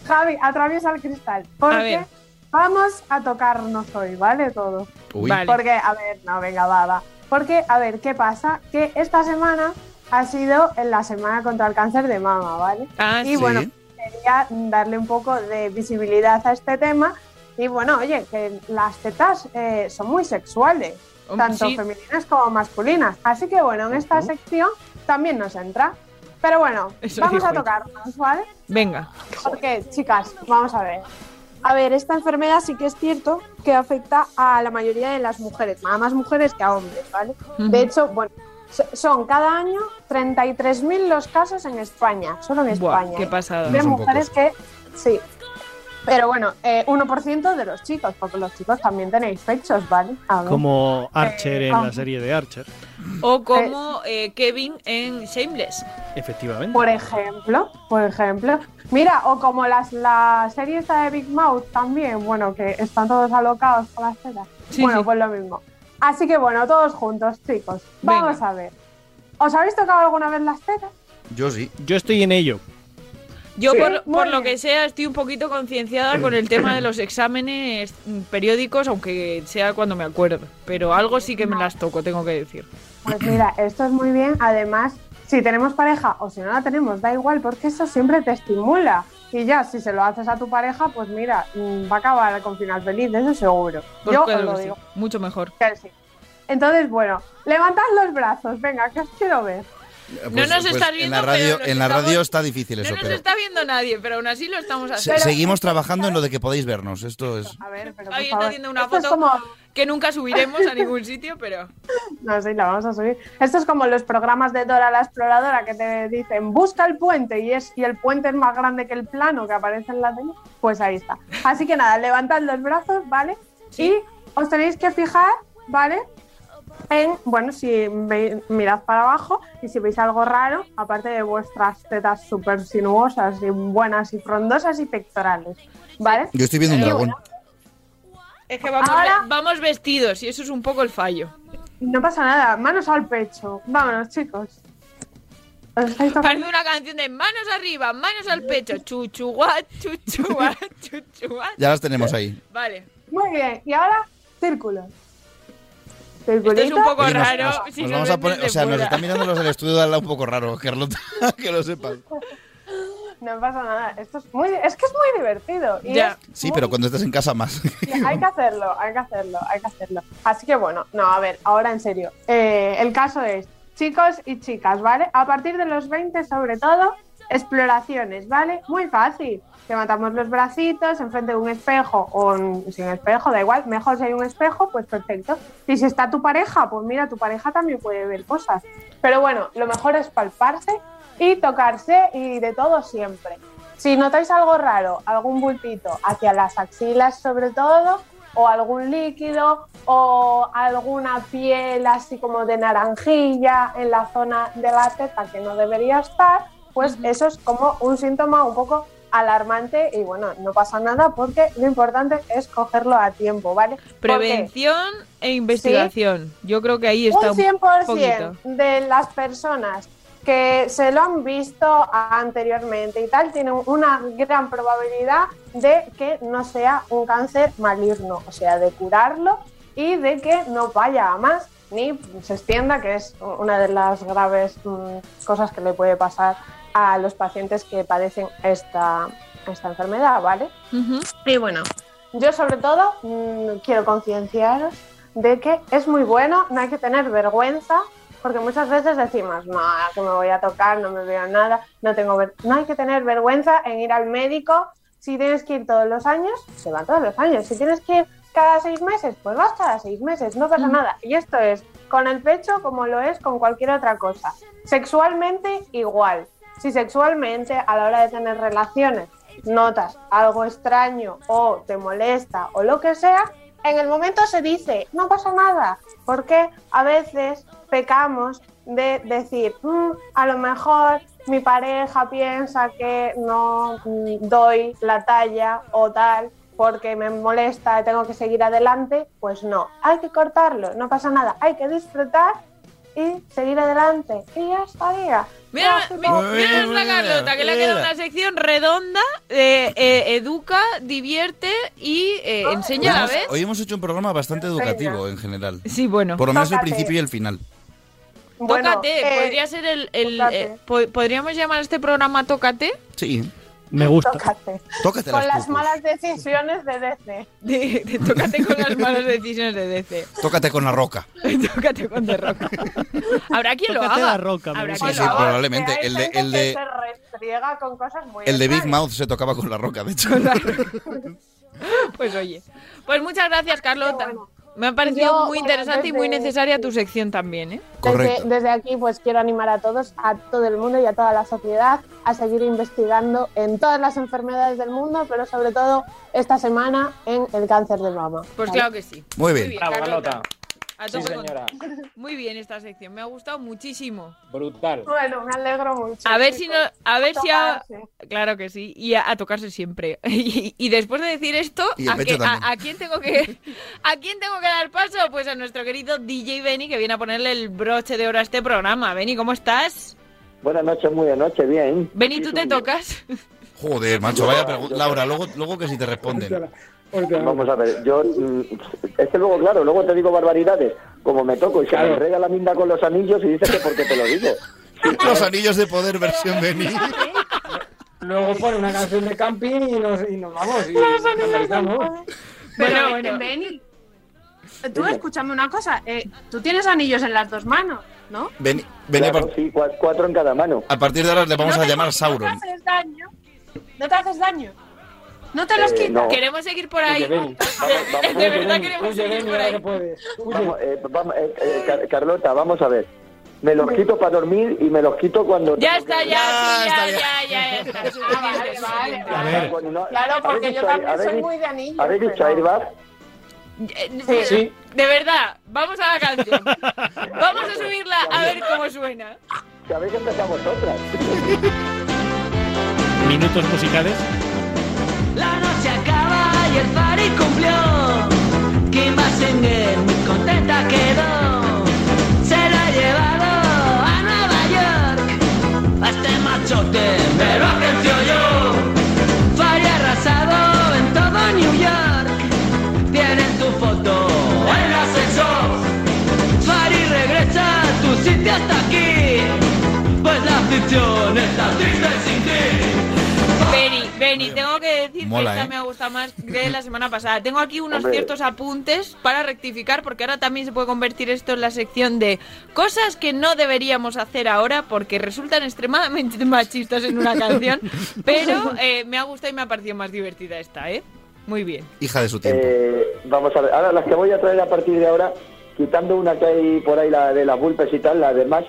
Javi, atraviesa el cristal. Porque A ver. vamos a tocarnos hoy, ¿vale? Todo. Uy. Porque, a ver, no, venga, va, va. Porque, a ver, ¿qué pasa? Que esta semana ha sido en la semana contra el cáncer de mama, ¿vale? Ah, y sí. bueno, quería darle un poco de visibilidad a este tema. Y bueno, oye, que las tetas eh, son muy sexuales, tanto sí. femeninas como masculinas. Así que bueno, en esta sección también nos entra. Pero bueno, Eso vamos a tocarnos, ¿vale? Venga. Porque, chicas, vamos a ver. A ver, esta enfermedad sí que es cierto que afecta a la mayoría de las mujeres, a más mujeres que a hombres, ¿vale? De hecho, bueno, so- son cada año 33.000 los casos en España, solo en Buah, España. qué ¿eh? pasada. De mujeres que, sí. Pero bueno, eh, 1% de los chicos, porque los chicos también tenéis pechos, ¿vale? A ver. Como Archer en ah. la serie de Archer. O como eh, Kevin en Shameless. Efectivamente. Por ejemplo, por ejemplo. Mira, o como las, la serie esta de Big Mouth también, bueno, que están todos alocados con las tetas. Sí, bueno, sí. pues lo mismo. Así que bueno, todos juntos, chicos. Vamos a ver. ¿Os habéis tocado alguna vez las tetas? Yo sí. Yo estoy en ello. Yo, Sí, por, lo que sea, estoy un poquito concienciada con el tema de los exámenes periódicos, aunque sea cuando me acuerdo. Pero algo sí que me las toco, tengo que decir. Pues mira, esto es muy bien. Además, si tenemos pareja o si no la tenemos, da igual, porque eso siempre te estimula. Y ya, si se lo haces a tu pareja, pues mira, mm, va a acabar con final feliz, eso seguro. Pues Yo claro os lo que sí, digo. mucho mejor. Entonces, bueno, levantad los brazos, venga, que os quiero ver. No nos estás en viendo, la radio, nos en la estamos- radio está difícil No eso, nos pero está viendo nadie, pero aún así lo estamos se- haciendo. seguimos trabajando en lo de que podéis vernos. Esto es. A ver, pero Ahí está favor. haciendo una Esto es foto como- que nunca subiremos a ningún sitio, pero... [LAUGHS] No, sí, la vamos a subir. Esto es como los programas de Dora la Exploradora que te dicen busca el puente y, es, y el puente es más grande que el plano que aparece en la tele. Pues ahí está. Así que nada, levantad los brazos, ¿vale? Y os tenéis que fijar, ¿vale? En, bueno, si veis- mirad para abajo y si veis algo raro, aparte de vuestras tetas súper sinuosas y buenas y frondosas y pectorales, ¿vale? Yo estoy viendo un dragón. Es que vamos, Ahora- vamos vestidos y eso es un poco el fallo. no pasa nada, manos al pecho. Vámonos, chicos. Parece una canción de manos arriba, manos al pecho, chuchuguat, chuchuguat, [LAUGHS] chuchuguat. Ya las tenemos ahí. Vale. Muy bien, y ahora círculos. Esto es un poco Oye, nos- raro. nos- si nos nos vamos a ven poner, desde o sea, nos están mirando los del estudio de al lado un poco raro, Carlota, [LAUGHS] que lo sepas. No pasa nada. Esto es muy, es que es muy divertido. Y Ya. es Sí, pero cuando estás en casa más. [LAUGHS] hay que hacerlo, hay que hacerlo, hay que hacerlo. Así que bueno, no, a ver, ahora en serio. Eh, el caso es, chicos y chicas, ¿vale? A partir de los 20, sobre todo, exploraciones, ¿vale? Muy fácil. Levantamos los bracitos enfrente de un espejo o en- sin espejo, da igual. Mejor si hay un espejo, pues perfecto. Y si está tu pareja, pues mira, tu pareja también puede ver cosas. Pero bueno, lo mejor es palparse y tocarse y de todo siempre. Si notáis algo raro, algún bultito hacia las axilas sobre todo, o algún líquido, o alguna piel así como de naranjilla en la zona de la teta que no debería estar, pues eso es como un síntoma un poco alarmante y bueno, no pasa nada porque lo importante es cogerlo a tiempo, ¿vale? Prevención e investigación. Yo creo que ahí está un un 100% poquito. de las personas que se lo han visto anteriormente y tal tienen una gran probabilidad de que no sea un cáncer maligno, o sea, de curarlo y de que no vaya a más ni se extienda, que es una de las graves mm, cosas que le puede pasar a los pacientes que padecen esta, esta enfermedad, ¿vale? Y bueno, yo sobre todo mm, quiero concienciaros de que es muy bueno, no hay que tener vergüenza, porque muchas veces decimos, no, que me voy a tocar, no me veo nada, no tengo ver no hay que tener vergüenza en ir al médico. Si tienes que ir todos los años, se va todos los años. Si tienes que ir cada seis meses, pues vas cada seis meses, no pasa nada. Y esto es con el pecho como lo es con cualquier otra cosa. Sexualmente igual. Si sexualmente a la hora de tener relaciones notas algo extraño o te molesta o lo que sea, en el momento se dice, no pasa nada, porque a veces pecamos de decir, "Mm, a lo mejor mi pareja piensa que no doy la talla o tal porque me molesta tengo que seguir adelante, pues no, hay que cortarlo, no pasa nada, hay que disfrutar y seguir adelante y ya estaría. Mira, Ya, mira, nuestra Carlota, que le ha quedado una sección redonda, eh, eh, educa, divierte y eh, enseña a la Hoy vez. hemos, hoy hemos hecho un programa bastante educativo en general. Sí, bueno. Por lo menos el principio y el final. Bueno, Tócate, eh, podría ser el... el, tócate. eh, po- ¿Podríamos llamar a este programa Tócate? Sí. Me gusta. Tócate. Tócate Con las malas decisiones de DC. De- de tócate con las malas decisiones de DC. Tócate con la roca. [LAUGHS] tócate con The Rock. Habrá quien lo Tócate haga. la roca, me Habrá Sí, lo haga. probablemente. Hay El de, el que de, se restriega con cosas muy el de Big. Mouth se tocaba con la roca, de hecho. [LAUGHS] Pues oye. Pues muchas gracias, Carlota. Me ha parecido Yo, muy bueno, interesante y muy necesaria tu sección también, ¿eh? Desde, desde aquí pues quiero animar a todos, a todo el mundo y a toda la sociedad a seguir investigando en todas las enfermedades del mundo, pero sobre todo esta semana en el cáncer de mama. Pues ¿vale? claro que sí. Muy bien. Carlota. A Sí, con- señora. Muy bien esta sección, me ha gustado muchísimo. Brutal. Bueno, me alegro mucho. A ver si no, a ver si a, Tocarse. claro que sí, y a, a tocarse siempre. [LAUGHS] Y, y después de decir esto, Y el ¿a, pecho qué- a- también. a quién tengo que [LAUGHS] a quién tengo que dar paso? Pues a nuestro querido DJ Benny que viene a ponerle el broche de oro a este programa. Benny, ¿cómo estás? Buenas noches, muy de noche, bien. Benny, ¿tú te tocas? Joder, macho, vaya pregunta. Laura, luego, luego que si te responden. Vamos a ver, yo. mm, Es que luego, claro, luego te digo barbaridades. Como me toco y se me enreda la minda con los anillos y dices que porque te lo digo. [LAUGHS] Los anillos de poder versión Benny. Luego pone una canción de camping y nos, y nos vamos. Y nos analizamos. Pero, Bueno, bueno. Benny, tú escúchame una cosa. eh, tú tienes anillos en las dos manos, ¿no? Benny, Benny, a, Claro, par- sí, cua- cuatro en cada mano. a partir de ahora le vamos No a llamar No Sauron. te haces daño. No te haces daño. No te los Eh, no. Queremos seguir por ahí. [LAUGHS] De verdad queremos seguir por ahí. Vamos, eh, vamos, eh, eh, Car- Carlota, vamos a ver. Me los quito para dormir y me los quito cuando. Ya está, que- ya, sí, está, ya, ya. ya, ya, está. Ah, vale, vale, no- Claro, ¿habéis porque yo también soy muy de anillos. ¿Habéis dicho airbag? Sí. De verdad, vamos a la canción. Vamos a subirla a ver cómo suena. Que habéis empezado vosotras. Minutos musicales. La noche acaba y el party cumplió. Kim Basinger muy contenta quedó. Se la llevado a Nueva York. A este machote me lo agencio yo. Fari arrasado en todo New York. Tienen tu foto en el ascensor. Fari regresa, tu sitio hasta aquí. Pues la ficción está triste sin ti. Benny, Benny, tengo que Mola, esta ¿eh? me gusta más que la semana pasada. Tengo aquí unos Hombre. ciertos apuntes para rectificar, porque ahora también se puede convertir esto en la sección de cosas que no deberíamos hacer ahora porque resultan extremadamente [LAUGHS] machistas en una canción. Pero eh, me ha gustado y me ha parecido más divertida esta, ¿eh? Muy bien. Hija de su tiempo. Eh, vamos a ver, ahora las que voy a traer a partir de ahora, quitando una que hay por ahí, la de las bulpes y tal, las demás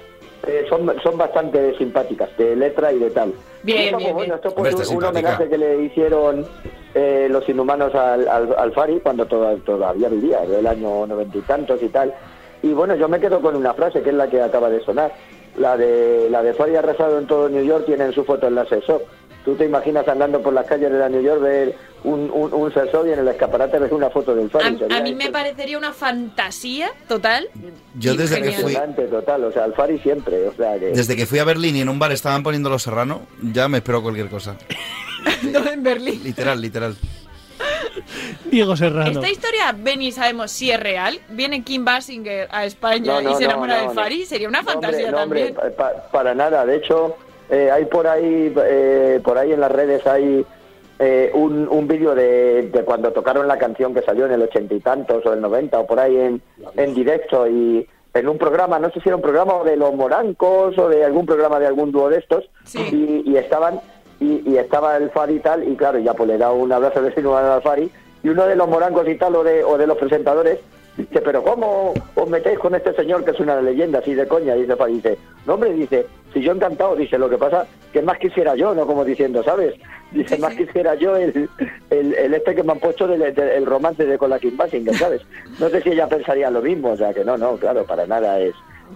eh, son, son bastante simpáticas, de letra y de tal. Bien, Esto, bien, pues, bueno, esto pues, está un, homenaje que le hicieron eh, los inhumanos al, al, al Fari cuando toda- todavía vivía, del año noventa y tantos y tal. Y bueno, yo me quedo con una frase que es la que acaba de sonar. La de la de Fari arrasado en todo New York tiene su foto en el ascensor. Tú te imaginas andando por las calles de la New York ver un, un, un y en el escaparate ves una foto del Fari. A, a mí me parecería una fantasía total. Yo y desde que fui total, o sea, el Fari siempre, o sea que... desde que fui a Berlín y en un bar estaban poniendo Los Serrano, ya me espero cualquier cosa. [LAUGHS] No, en Berlín. Literal, literal. Diego Serrano. Esta historia, Benny, sabemos si es real. Viene Kim Basinger a España No, no, y se enamora no, de no. Fari. Sería una No, hombre, fantasía no, hombre, también. pa- pa- para nada. De hecho, eh, hay por ahí, eh, por ahí en las redes hay eh, un, un vídeo de, de cuando tocaron la canción que salió en el ochenta y tantos o el noventa o por ahí en, en directo y en un programa, no sé si era un programa de los Morancos o de algún programa de algún dúo de estos y, y estaban y, y estaba el Fari y tal y claro ya pues le da un abrazo de al Fari y uno de los Morancos y tal o de, o de los presentadores Dice, pero ¿cómo os metéis con este señor que es una leyenda así de coña? Dice, Fari, dice, no hombre, dice, si yo encantado, dice, lo que pasa que más quisiera yo, ¿no? Como diciendo, ¿sabes? Dice, más quisiera yo el, el, el este que me han puesto del del- el romance de con la Kim Basinger, ¿sabes? No sé si ella pensaría lo mismo, o sea, que no, no, claro, para nada es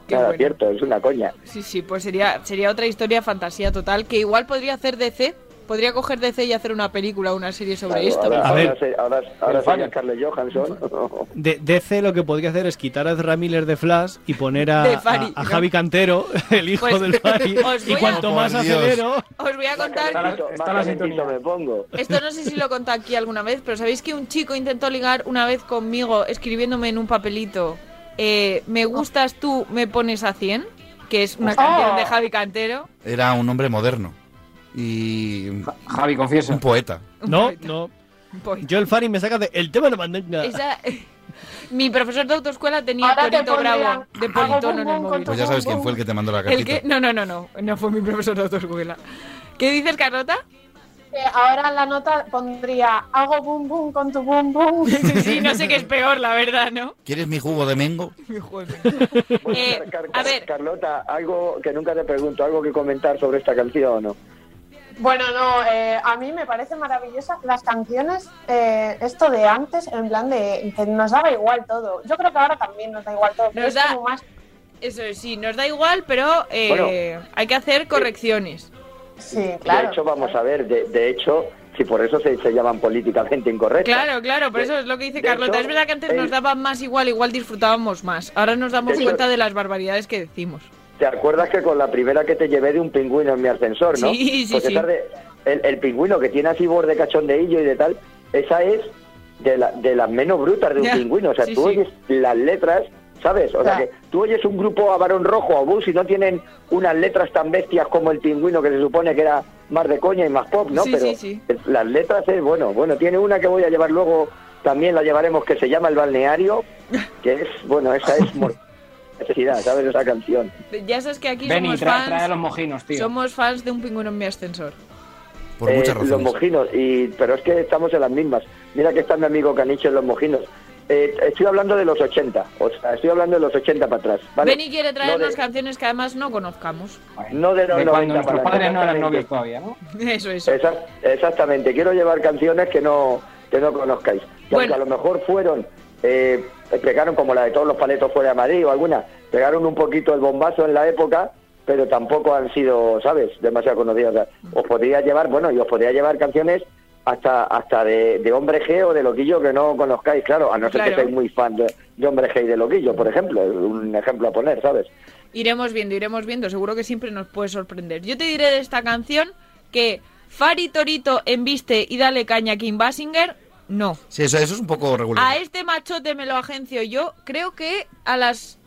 Qué nada bueno. cierto, es una coña. Sí, sí, pues sería, sería otra historia fantasía total que igual podría hacer DC. Podría coger DC y hacer una película o una serie sobre Claro, esto. ahora, A ahora, ver. ahora, ahora El sería. Scarlett Johansson. De, DC lo que podría hacer es quitar a Ezra Miller de Flash y poner a, [LAUGHS] Fari, a- a ¿no? Javi Cantero, [LAUGHS] el hijo Pues, del Fari. [LAUGHS] Y a- cuanto más acelero. Os voy a contar. Más calentito me pongo. Esto no sé si lo he contado aquí alguna vez, pero ¿sabéis que un chico intentó ligar una vez conmigo escribiéndome en un papelito eh, Me gustas tú, me pones a 100? Que es una Oh. canción de Javi Cantero. Era un hombre moderno. Y. Javi, confiesa. Un poeta. No, no. Yo el Fari me saca de el tema de la bandera. Esa- Mi profesor de autoescuela tenía Ahora te Torito pondrían, Bravo de politono bum en el bum móvil. Pues ya sabes quién fue el que te mandó la ¿El cartita. qué? No, no, no, no. No fue mi profesor de autoescuela. ¿Qué dices, Carlota? Eh, ahora la nota pondría hago boom boom con tu boom boom. [LAUGHS] Sí, no sé qué es peor, la verdad, ¿no? ¿Quieres mi jugo de mengo? [LAUGHS] Eh, Car- Car- a ver. Carlota, algo que nunca te pregunto, algo que comentar sobre esta canción o no. Bueno, no, eh, a mí me parece maravillosa las canciones, eh, esto de antes, en plan de que nos daba igual todo. Yo creo que ahora también nos da igual todo. pero Nos es da- como más... Eso es, sí, nos da igual, pero eh, hay que hacer correcciones. Sí, De hecho, vamos a ver, de, de hecho, si por eso se, se llaman políticamente incorrectas. Claro, claro, por De- eso es lo que dice Carlota. hecho, es verdad que antes el- nos daba más igual, igual disfrutábamos más. Ahora nos damos De hecho- cuenta de las barbaridades que decimos. ¿Te acuerdas que con la primera que te llevé de un pingüino en mi ascensor, no? Sí, sí, Pues sí. esa de- el, el pingüino que tiene así borde cachondeillo y de tal, esa es de, la- de las menos brutas de un Ya, pingüino. O sea, sí, tú oyes las letras, ¿sabes? O sea, que tú oyes un grupo a varón rojo o bus y no tienen unas letras tan bestias como el pingüino que se supone que era más de coña y más pop, ¿no? Sí, Pero sí, sí. las letras es, bueno, bueno, tiene una que voy a llevar luego, también la llevaremos, que se llama El Balneario, [LAUGHS] que es, bueno, esa es necesidad, ¿sabes? Esa canción. Ya sabes que aquí Benny, somos trae, fans. trae a los mojinos, tío. Somos fans de un pingüino en mi ascensor. Por Eh, muchas Los razones. mojinos, y, pero es que estamos en las mismas. Mira que está mi amigo Canicho en los mojinos. Eh, estoy hablando de los 80, o sea, estoy hablando de los 80 para atrás. ¿vale? Benny quiere traernos no de, canciones que además no conozcamos. no de los De 90 cuando nuestros para padres atrás, no eran novios todavía, ¿no? [LAUGHS] Eso, eso. Exact- exactamente, quiero llevar canciones que no que no conozcáis. Que Bueno. aunque a lo mejor fueron, eh, pegaron como la de todos los paletos fuera de Madrid o alguna, pegaron un poquito el bombazo en la época, pero tampoco han sido, ¿sabes?, demasiado conocidas. O sea, os podría llevar, bueno, y os podría llevar canciones hasta hasta de, de Hombre G o de Loquillo que no conozcáis, claro, a no ser Claro. que seáis muy fan de, de Hombre G y de Loquillo, por ejemplo, un ejemplo a poner, ¿sabes? Iremos viendo, iremos viendo. Seguro que siempre nos puede sorprender. Yo te diré de esta canción que Fari Torito embiste y dale caña a Kim Basinger, no. Sí, eso, eso es un poco regular. A este machote me lo agencio yo. Creo que a las.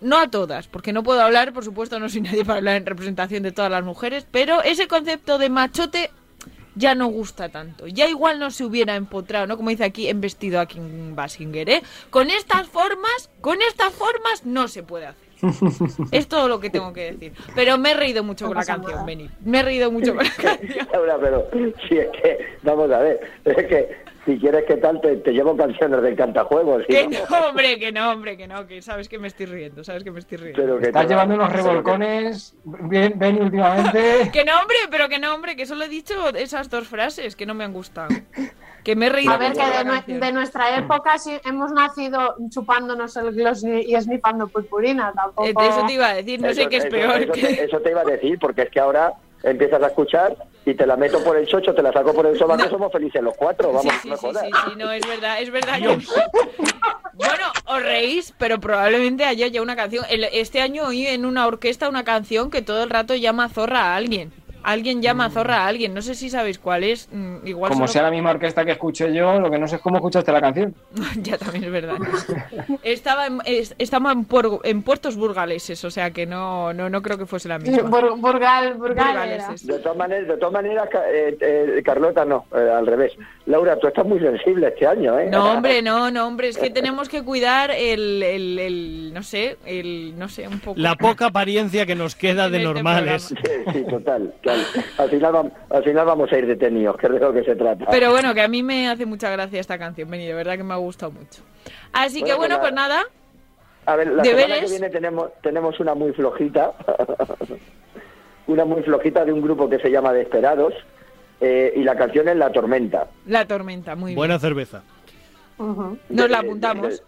No a todas, porque no puedo hablar, por supuesto, no soy nadie para hablar en representación de todas las mujeres, pero ese concepto de machote ya no gusta tanto. Ya igual no se hubiera empotrado, ¿no? Como dice aquí, embestido a Kim Basinger, ¿eh? Con estas formas, con estas formas no se puede hacer. [LAUGHS] Es todo lo que tengo que decir. Pero me he reído mucho No con la canción. Beni. Me he reído mucho con la [LAUGHS] canción. Laura, pero si es que, vamos a ver, es que si quieres que tal, te, te llevo canciones del cantajuegos. y Que no- [LAUGHS] hombre, que no, hombre, que no, que sabes que me estoy riendo, sabes que me estoy riendo. Pero que Estás te- llevando unos revolcones, bien, Benny, últimamente. [LAUGHS] Que no, hombre, pero que no, hombre, que solo he dicho esas dos frases que no me han gustado. Que me he reído. A ver, que de, nuestra época sí hemos nacido chupándonos el gloss y y snifando purpurina, tampoco... Eh, eso te iba a decir, no sé qué es eso- peor. Eso, que- te, eso te iba a decir, porque es que ahora empiezas a escuchar y te la meto por el chocho, te la saco por el [LAUGHS] sobaco, somos felices los cuatro, vamos, Sí, sí, no sí, sí, sí, no, es verdad, es verdad que... [LAUGHS] Bueno, os reís, pero probablemente haya ya una canción. El- Este año oí en una orquesta una canción que todo el rato llama zorra a alguien. Alguien llama zorra a alguien. No sé si sabéis cuál es. mm, Igual Como solo- sea la misma orquesta que escuché yo, lo que no sé es cómo escuchaste la canción. [LAUGHS] ya también es verdad. Estaba en, es- estaba en, Puer- en puertos burgaleses, o sea que no, no, no creo que fuese la misma. [LAUGHS] Bur- Burgal, Burgal era. Burgaleses. De todas maneras, de todas maneras Ca- eh, eh, Carlota no, eh, al revés. Laura, tú estás muy sensible este año, ¿eh? No, hombre, no, no, hombre, es que tenemos que cuidar el, el, el- no sé, el, no sé, un poco. La poca apariencia que nos queda [LAUGHS] de este normales. Sí, sí, total, claro. Al final, vam- al final vamos a ir detenidos, que es de lo que se trata. Pero bueno, que a mí me hace mucha gracia esta canción, Beni, de verdad que me ha gustado mucho. Así que Bueno, pues nada, A ver, la semana que viene tenemos, tenemos una muy flojita, [LAUGHS] una muy flojita de un grupo que se llama Desperados, eh, y la canción es La Tormenta. la tormenta, muy bien. Buena cerveza. Nos De- la apuntamos.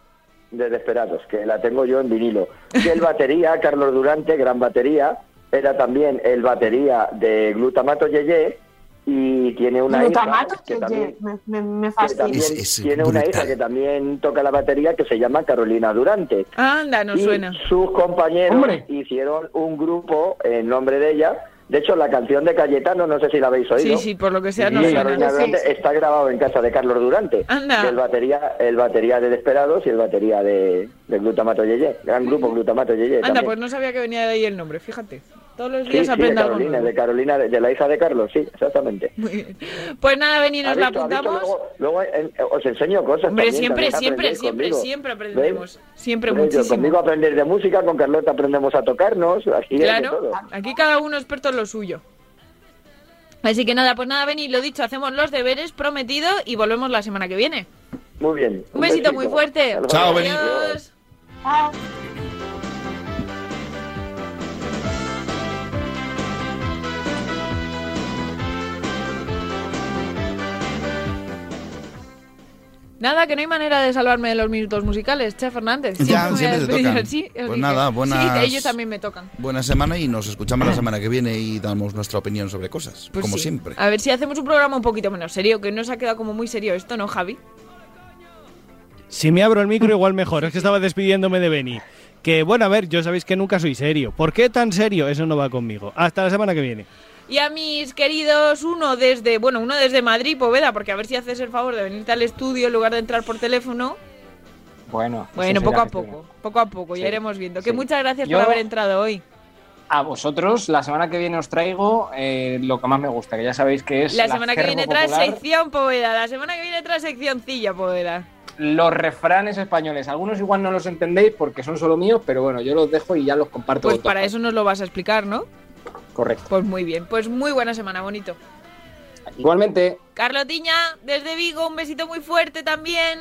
De, de Desperados, que la tengo yo en vinilo. Y el batería, [LAUGHS] Carlos Durante, gran batería, era también el batería de Glutamato Yeye y tiene una Glutamato, hija que también, me, me, me que fascina. también Es- es tiene una hija que también toca la batería que se llama Carolina Durante. Anda, nos y suena. sus compañeros Hombre. hicieron un grupo en nombre de ella. De hecho, la canción de Cayetano, no sé si la habéis oído. Sí, sí, por lo que sea, nos Carolina suena. Durante está grabado en casa de Carlos Durante. Anda. El batería, el batería de Desperados y el batería de, de Glutamato Yeye. Gran grupo Glutamato Yeye. Anda, también. pues no sabía que venía de ahí el nombre, fíjate. Todos los Sí, días sí, de algo Carolina, de Carolina, de, de la hija de Carlos, sí, exactamente. Muy bien. Pues nada, Beni, nos ¿Has la apuntamos. Luego, luego, eh, os enseño cosas. Hombre, también, siempre, también siempre, siempre, conmigo. siempre aprendemos. ¿Veis? Siempre muchísimo. Conmigo aprender de música, con Carlota aprendemos a tocarnos, de Claro, todo. aquí cada uno experto en lo suyo. Así que nada, pues nada, Beni, lo dicho, hacemos los deberes prometido y volvemos la semana que viene. Muy bien. Un besito muy fuerte. Chao, Beni. Adiós. Chao. Nada, que no hay manera de salvarme de los minutos musicales, Che Fernández. Ya, me voy a siempre te despedir tocan. así, así Pues que- nada, buenas- Sí, ellos también me tocan. Buena semana y nos escuchamos la semana que viene y damos nuestra opinión sobre cosas, Pues como sí. siempre. A ver si hacemos un programa un poquito menos serio, que no se ha quedado como muy serio esto, ¿no, Javi? Si me abro el micro, igual mejor. Es que estaba despidiéndome de Beni. Que bueno, a ver, yo sabéis que nunca soy serio. ¿Por qué tan serio? Eso no va conmigo. Hasta la semana que viene. Y a mis queridos, uno desde, bueno, uno desde Madrid, Poveda, porque a ver si haces el favor de venirte al estudio en lugar de entrar por teléfono. Bueno, Bueno, poco a poco, poco a poco, ya iremos viendo. Que sí. muchas gracias Yo- por haber entrado hoy. A vosotros, la semana que viene os traigo eh, lo que más me gusta, que ya sabéis que es. La semana que viene trae sección Poveda, la semana que viene trae seccioncilla Poveda. Los refranes españoles. Algunos igual no los entendéis porque son solo míos, pero bueno, yo los dejo y ya los comparto. Pues para eso nos lo vas a explicar, ¿no? Correcto. Pues muy bien, pues muy buena semana, bonito. Igualmente. Carlotiña, desde Vigo, un besito muy fuerte también.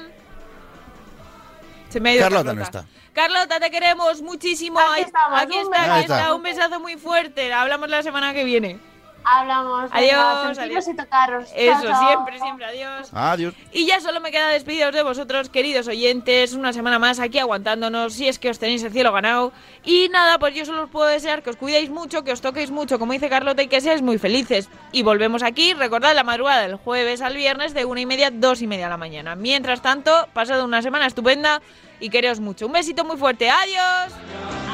Se me ha ido Carlota no está. Carlota, te queremos muchísimo. Ahí- estamos, aquí un está, aquí está. Un besazo muy fuerte. Hablamos la semana que viene. Hablamos. Adiós, adiós. y tocaros. Eso, chao. siempre, siempre. Adiós. Adiós. Y ya solo me queda despediros de vosotros, queridos oyentes, una semana más aquí aguantándonos, si es que os tenéis el cielo ganado. Y nada, pues yo solo os puedo desear que os cuidéis mucho, que os toquéis mucho, como dice Carlota, y que seáis muy felices. Y volvemos aquí, recordad la madrugada del jueves al viernes de una y media, dos y media de la mañana. Mientras tanto, pasad una semana estupenda y quereos mucho. Un besito muy fuerte, adiós.